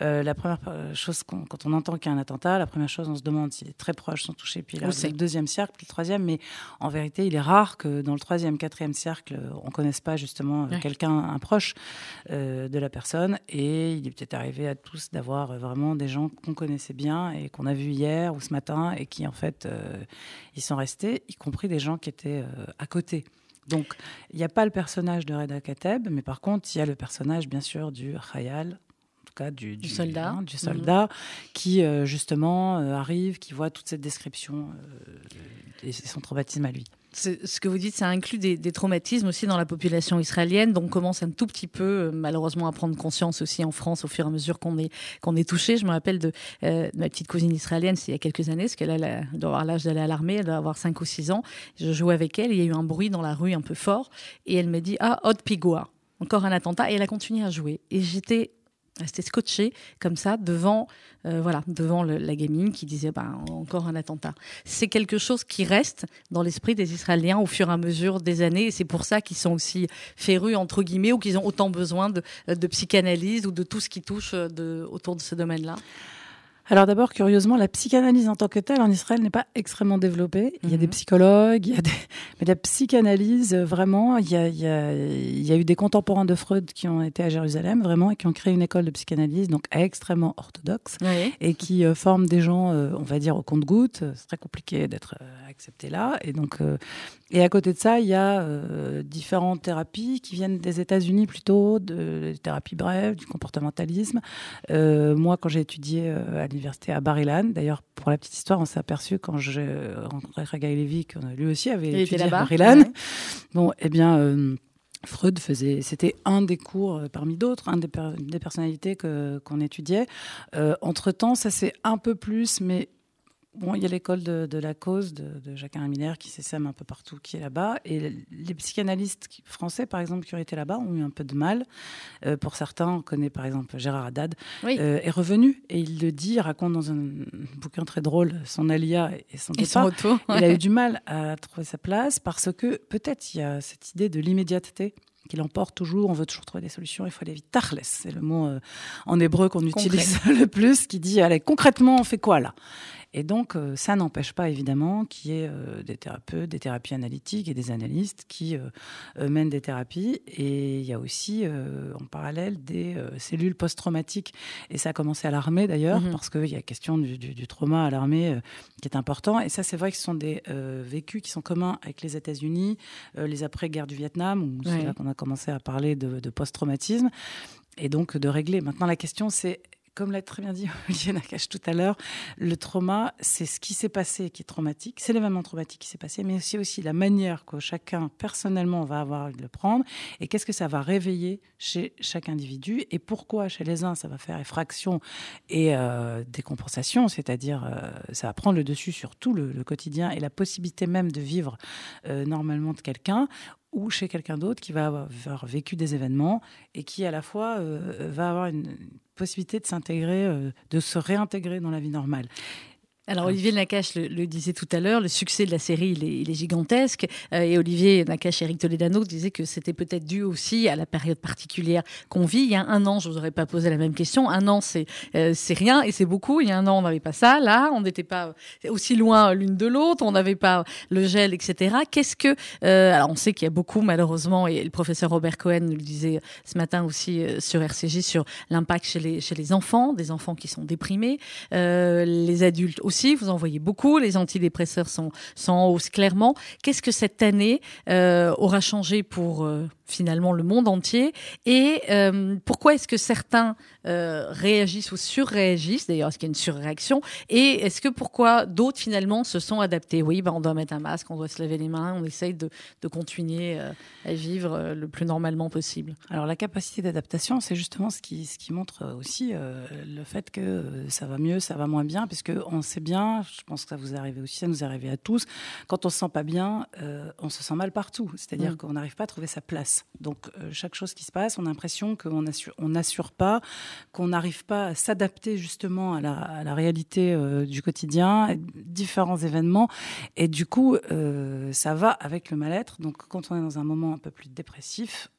Euh, la première euh, chose, quand on entend qu'il y a un attentat, la première chose, on se demande si les très proches sont touchés. Puis là, le deuxième cercle, puis le troisième. Mais en vérité, il est rare que dans le troisième, quatrième cercle, on connaisse pas justement euh, Ouais. quelqu'un, un proche euh, de la personne. Et il est peut-être arrivé à tous d'avoir vraiment des gens qu'on connaissait bien et qu'on a vus hier ou ce matin et qui, en fait, euh, ils sont restés, y compris des gens qui étaient à côté. Donc, il n'y a pas le personnage de Reda Kateb, mais par contre, il y a le personnage, bien sûr, du Khayal, en tout cas du, Du soldat. hein, du soldat qui, euh, justement, euh, arrive, qui voit toute cette description euh, et son traumatisme à lui. Ce que vous dites, ça inclut des, traumatismes aussi dans la population israélienne, donc on commence un tout petit peu, euh, malheureusement, à prendre conscience aussi en France au fur et à mesure qu'on est, qu'on est touché. Je me rappelle de, euh, de ma petite cousine israélienne, c'est il y a quelques années, parce qu'elle doit avoir l'âge d'aller à l'armée, elle doit avoir 5 ou 6 ans. Je jouais avec elle, il y a eu un bruit dans la rue un peu fort, et elle me dit Ah, Hot Pigoa, encore un attentat, et elle a continué à jouer. Et j'étais restée scotchée comme ça devant, euh, voilà, devant la gamine qui disait bah, encore un attentat. C'est quelque chose qui reste dans l'esprit des Israéliens au fur et à mesure des années. Et c'est pour ça qu'ils sont aussi férus, entre guillemets, ou qu'ils ont autant besoin de, de psychanalyse ou de tout ce qui touche euh, de, autour de ce domaine-là. Alors d'abord, curieusement, la psychanalyse en tant que telle en Israël n'est pas extrêmement développée. Il y a Mhm. des psychologues, il y a des... mais la psychanalyse, euh, vraiment, il y, a, il, y a, il y a eu des contemporains de Freud qui ont été à Jérusalem, vraiment, et qui ont créé une école de psychanalyse, donc extrêmement orthodoxe, Oui. et qui euh, forment des gens, euh, on va dire, au compte-gouttes. C'est très compliqué d'être euh, accepté là. Et donc, euh, et à côté de ça, il y a différentes thérapies qui viennent des États-Unis plutôt, de, des thérapies brèves, du comportementalisme. Moi, quand j'ai étudié à l'université à Bar-Ilan, d'ailleurs, pour la petite histoire, on s'est aperçu quand j'ai rencontré Ragaï Levi, que lui aussi avait Il étudié à. Ouais. Bon, eh bien, euh, Freud faisait, c'était un des cours euh, parmi d'autres, un des, per- des personnalités que qu'on étudiait. Euh, entre temps, ça c'est un peu plus, mais bon, il y a l'école de, de la cause de, de Jacques qui s'essaime un peu partout, qui est là-bas, et les psychanalystes français, par exemple, qui ont été là-bas, ont eu un peu de mal. Euh, pour certains, on connaît par exemple Gérard Haddad, Oui. euh, est revenu et il le dit, il raconte dans un bouquin très drôle son alia et son Et son départ retour. il a eu du mal à trouver sa place parce que peut-être il y a cette idée de l'immédiateté qui l'emporte toujours. On veut toujours trouver des solutions. Il faut aller vite. Tachles, c'est le mot euh, en hébreu qu'on utilise [laughs] le plus, qui dit allez concrètement on fait quoi là? Et donc, euh, ça n'empêche pas évidemment qu'il y ait euh, des thérapeutes, des thérapies analytiques et des analystes qui euh, mènent des thérapies. Et il y a aussi en parallèle des cellules post-traumatiques. Et ça a commencé à l'armée d'ailleurs, mhm. parce qu'il y a question du, du trauma à l'armée qui est important. Et ça, c'est vrai que ce sont des vécus qui sont communs avec les États-Unis, les après-guerres du Vietnam, où c'est là qu'on a commencé à parler de, de post-traumatisme et donc de régler. Maintenant, la question, c'est comme l'a très bien dit [laughs] Olivier Nakache tout à l'heure, le trauma, c'est ce qui s'est passé qui est traumatique, c'est l'événement traumatique qui s'est passé, mais c'est aussi la manière que chacun personnellement va avoir de le prendre et qu'est-ce que ça va réveiller chez chaque individu et pourquoi chez les uns ça va faire effraction et euh, décompensation, c'est-à-dire euh, ça va prendre le dessus sur tout le, quotidien et la possibilité même de vivre euh, normalement de quelqu'un ou chez quelqu'un d'autre qui va avoir vécu des événements et qui à la fois euh, va avoir une possibilité de s'intégrer, euh, de se réintégrer dans la vie normale. Alors Olivier Nakache le, disait tout à l'heure, le succès de la série il est, gigantesque euh, et Olivier Nakache et Eric Toledano disaient que c'était peut-être dû aussi à la période particulière qu'on vit. Il y a un an, je vous aurais pas posé la même question. Un an, c'est euh, c'est rien et c'est beaucoup. Il y a un an, on n'avait pas ça. Là, on n'était pas aussi loin l'une de l'autre. On n'avait pas le gel, etc. Qu'est-ce que euh, alors on sait qu'il y a beaucoup malheureusement et le professeur Robert Cohen nous le disait ce matin aussi sur RCJ sur l'impact chez les chez les enfants, des enfants qui sont déprimés, les adultes aussi vous en voyez beaucoup, les antidépresseurs sont, en hausse clairement. Qu'est-ce que cette année euh, aura changé pour euh, finalement le monde entier Et euh, pourquoi est-ce que certains réagissent ou surréagissent? D'ailleurs, est-ce qu'il y a une surréaction? Et est-ce que pourquoi d'autres finalement se sont adaptés? Oui, ben, on doit mettre un masque, on doit se laver les mains, on essaye de, de continuer à vivre le plus normalement possible. Alors la capacité d'adaptation, c'est justement ce qui, ce qui montre aussi le fait que ça va mieux, ça va moins bien, puisque on sait bien je pense que ça vous arrive aussi, ça nous arrive à tous. Quand on se sent pas bien, euh, on se sent mal partout. C'est-à-dire mm. qu'on n'arrive pas à trouver sa place. Donc euh, chaque chose qui se passe, on a l'impression qu'on n'assure on pas, qu'on n'arrive pas à s'adapter justement à la, réalité euh, du quotidien, différents événements. Et du coup, ça va avec le mal-être. Donc quand on est dans un moment un peu plus dépressif,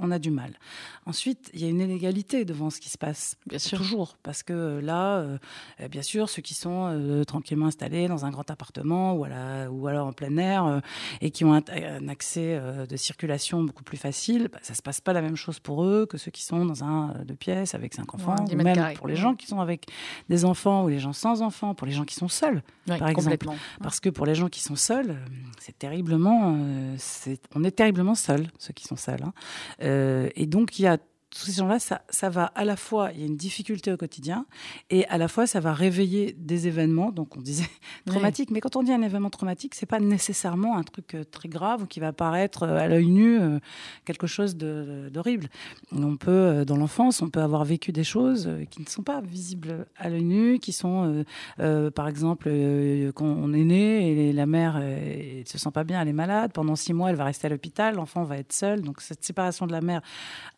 on a du mal. Ensuite, il y a une inégalité devant ce qui se passe. Bien sûr. Toujours. Parce que euh, là, euh, euh, bien sûr, ceux qui sont tranquillement installés dans un grand appartement ou, ou alors en plein air et qui ont un, accès de circulation beaucoup plus facile, bah, ça ne se passe pas la même chose pour eux que ceux qui sont dans un deux pièces avec cinq enfants. ou même pour les gens qui sont avec des enfants ou les gens sans enfants, pour les gens qui sont seuls, par exemple. Parce que pour les gens qui sont seuls, c'est terriblement. on est terriblement seuls, ceux qui sont seuls. Hein. Euh, et donc, il y a tous ces gens-là, ça, ça, va à la fois, il y a une difficulté au quotidien, et à la fois, ça va réveiller des événements, donc on disait [laughs] traumatiques, mais quand on dit un événement traumatique, c'est pas nécessairement un truc euh, très grave ou qui va paraître euh, à l'œil nu euh, quelque chose d'horrible. On peut, dans l'enfance, on peut avoir vécu des choses qui ne sont pas visibles à l'œil nu, qui sont, par exemple, quand on est né et la mère ne se sent pas bien, elle est malade, pendant six mois, elle va rester à l'hôpital, l'enfant va être seul, donc cette séparation de la mère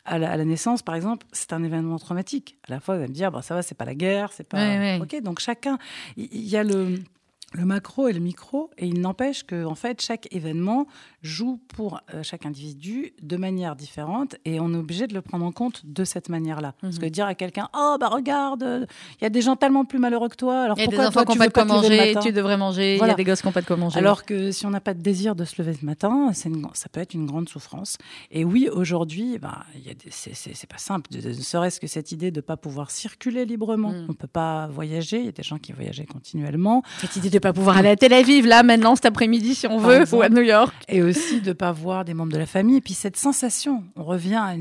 à la, à la naissance, par exemple, c'est un événement traumatique. À la fois, vous allez me dire, bon, ça va, c'est pas la guerre, c'est pas. Ok, donc chacun, il y, a le le macro et le micro, et il n'empêche que en fait chaque événement joue pour euh, chaque individu de manière différente, et on est obligé de le prendre en compte de cette manière-là. Parce mhm. que dire à quelqu'un, oh bah regarde, il y a des gens tellement plus malheureux que toi, alors pourquoi des enfants toi, tu pas, manger, tu devrais manger, il y a des gosses qui n'ont pas de quoi manger. Alors que si on n'a pas de désir de se lever le matin, ça peut être une grande souffrance. Et oui, aujourd'hui, bah, c'est pas simple, ne serait-ce que cette idée de ne pas pouvoir circuler librement. Mm. On ne peut pas voyager, il y a des gens qui voyageaient continuellement. Cette idée de pas pouvoir aller à Tel Aviv, là, maintenant, cet après-midi, si on veut, ou à New York. Et aussi de pas voir des membres de la famille. Et puis cette sensation, on revient à,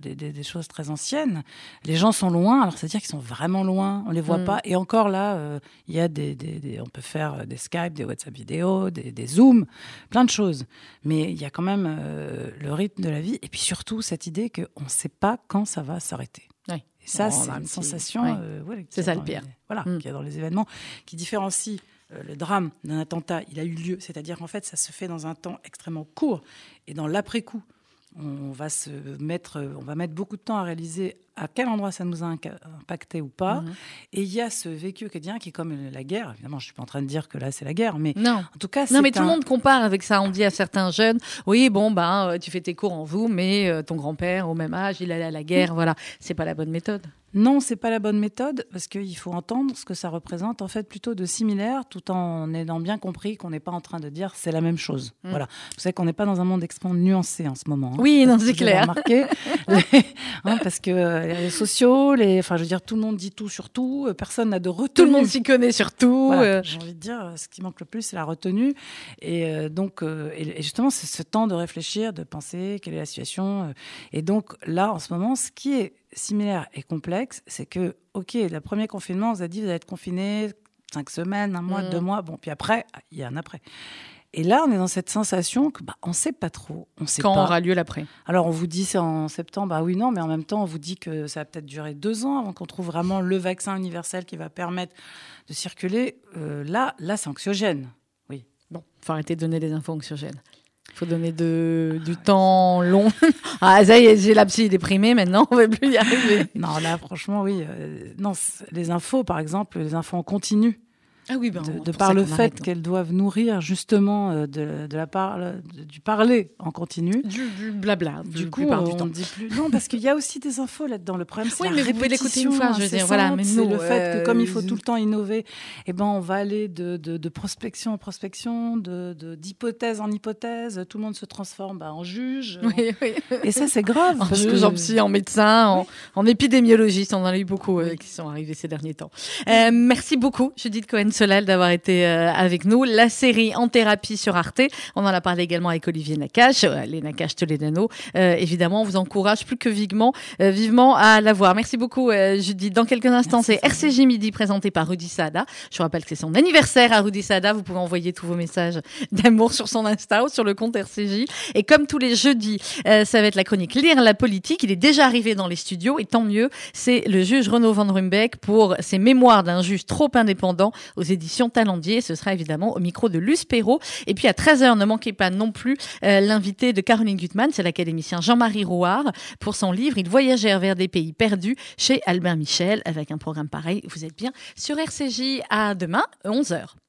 des, choses très anciennes. Les gens sont loin, alors c'est-à-dire qu'ils sont vraiment loin, on les voit mm. pas. Et encore là, euh, il y a des, on peut faire des Skype, des WhatsApp vidéo, des, Zooms, plein de choses. Mais il y a quand même euh, le rythme de la vie. Et puis surtout, cette idée qu'on ne sait pas quand ça va s'arrêter. Oui. Et ça, c'est une sensation. Euh, c'est ça le pire. voilà, mm. qu'il y a dans les événements qui différencie euh, le drame d'un attentat, il a eu lieu, c'est-à-dire qu'en fait, ça se fait dans un temps extrêmement court et dans l'après-coup. On va se mettre, on va mettre beaucoup de temps à réaliser à quel endroit ça nous a impacté ou pas. Mhm. Et il y a ce vécu quotidien qui est comme la guerre. Évidemment, je suis pas en train de dire que là c'est la guerre, mais Non. en tout cas, Non, mais tout le un- monde compare avec ça. On dit à certains jeunes, oui, bon, ben, euh, tu fais tes cours en vous, mais euh, ton grand-père, au même âge, il allait à la guerre. Voilà, c'est pas la bonne méthode. Non, c'est pas la bonne méthode parce qu'il faut entendre ce que ça représente en fait plutôt de similaire, tout en ayant bien compris qu'on n'est pas en train de dire c'est la même chose. Mm. Voilà, vous savez qu'on n'est pas dans un monde extrêmement nuancé en ce moment. hein. Oui, non, c'est clair. remarqué, Les- [laughs] [laughs] hein, parce que euh, les réseaux sociaux, les, enfin, je veux dire, tout le monde dit tout sur tout, euh, personne n'a de retenue. Tout le monde s'y connaît surtout. Voilà, euh, J'ai envie de dire, euh, ce qui manque le plus, c'est la retenue. Et euh, donc, euh, et, justement, c'est ce temps de réfléchir, de penser quelle est la situation. euh. et donc, là, en ce moment, ce qui est similaire et complexe, c'est que, OK, le premier confinement, on vous a dit, vous allez être confiné cinq semaines, un mois, Mhm. deux mois. Bon, puis après, il y a un après. Et là, on est dans cette sensation que, bah, on sait pas trop. On sait quand pas. aura lieu l'après. Alors, on vous dit c'est en septembre, bah oui, non, mais en même temps, on vous dit que ça va peut-être durer deux ans avant qu'on trouve vraiment le vaccin universel qui va permettre de circuler. Euh, là, là, c'est anxiogène. Bon, faut arrêter de donner des infos anxiogènes. Il faut donner de, du temps long. [laughs] ah, ça y est, j'ai la psy déprimée maintenant, on va plus y arriver. Non, là, franchement, oui. euh, non, les infos, par exemple, les infos en continu, Ah oui, ben, de, de pour par le fait qu'elles doivent nourrir justement euh, de, de la de- du parler en continu. du, du blabla, Du coup, on du temps. dit plus. Non, parce qu'il y a aussi des infos là-dedans. Le problème, c'est Oui, la mais vous pouvez l'écouter une répétition fois, je veux dire, voilà, mais c'est le fait euh, que comme il faut tout le temps innover, eh ben, on va aller de, prospection en prospection, d'hypothèse en hypothèse. Tout le monde se transforme bah, en juge. Oui, oui. Et ça, c'est grave. En juge, que- en psy, en médecin, en, en épidémiologiste, on en a eu beaucoup euh, qui sont arrivés ces derniers temps. Euh, merci beaucoup, Judith Cohen-Solal, d'avoir été euh, avec nous. La série En thérapie sur Arte, on en a parlé également avec Olivier Nakache, euh, les Nakache Toledano. Euh, évidemment, on vous encourage plus que vivement, euh, vivement à la voir. Merci beaucoup, euh, Judith. Dans quelques instants, c'est RCJ Midi présenté par Rudy Saada. Je vous rappelle que c'est son anniversaire à Rudy Saada. Vous pouvez envoyer tous vos messages d'amour sur son Insta ou sur le compte RCJ. Et comme tous les jeudis, ça va être la chronique Lire la politique. Il est déjà arrivé dans les studios et tant mieux. C'est le juge Renaud Van Rumbeck pour ses mémoires d'un juge trop indépendant aux éditions Talendier. Ce sera évidemment au micro de Luce Perrault. Et puis à 13h, ne manquez pas non plus euh, l'invité de Caroline Gutmann, c'est l'académicien Jean-Marie Rouard, pour son livre Ils voyagèrent vers des pays perdus chez Albert Michel. Avec un programme pareil, vous êtes bien sur RCJ. À demain, 11h.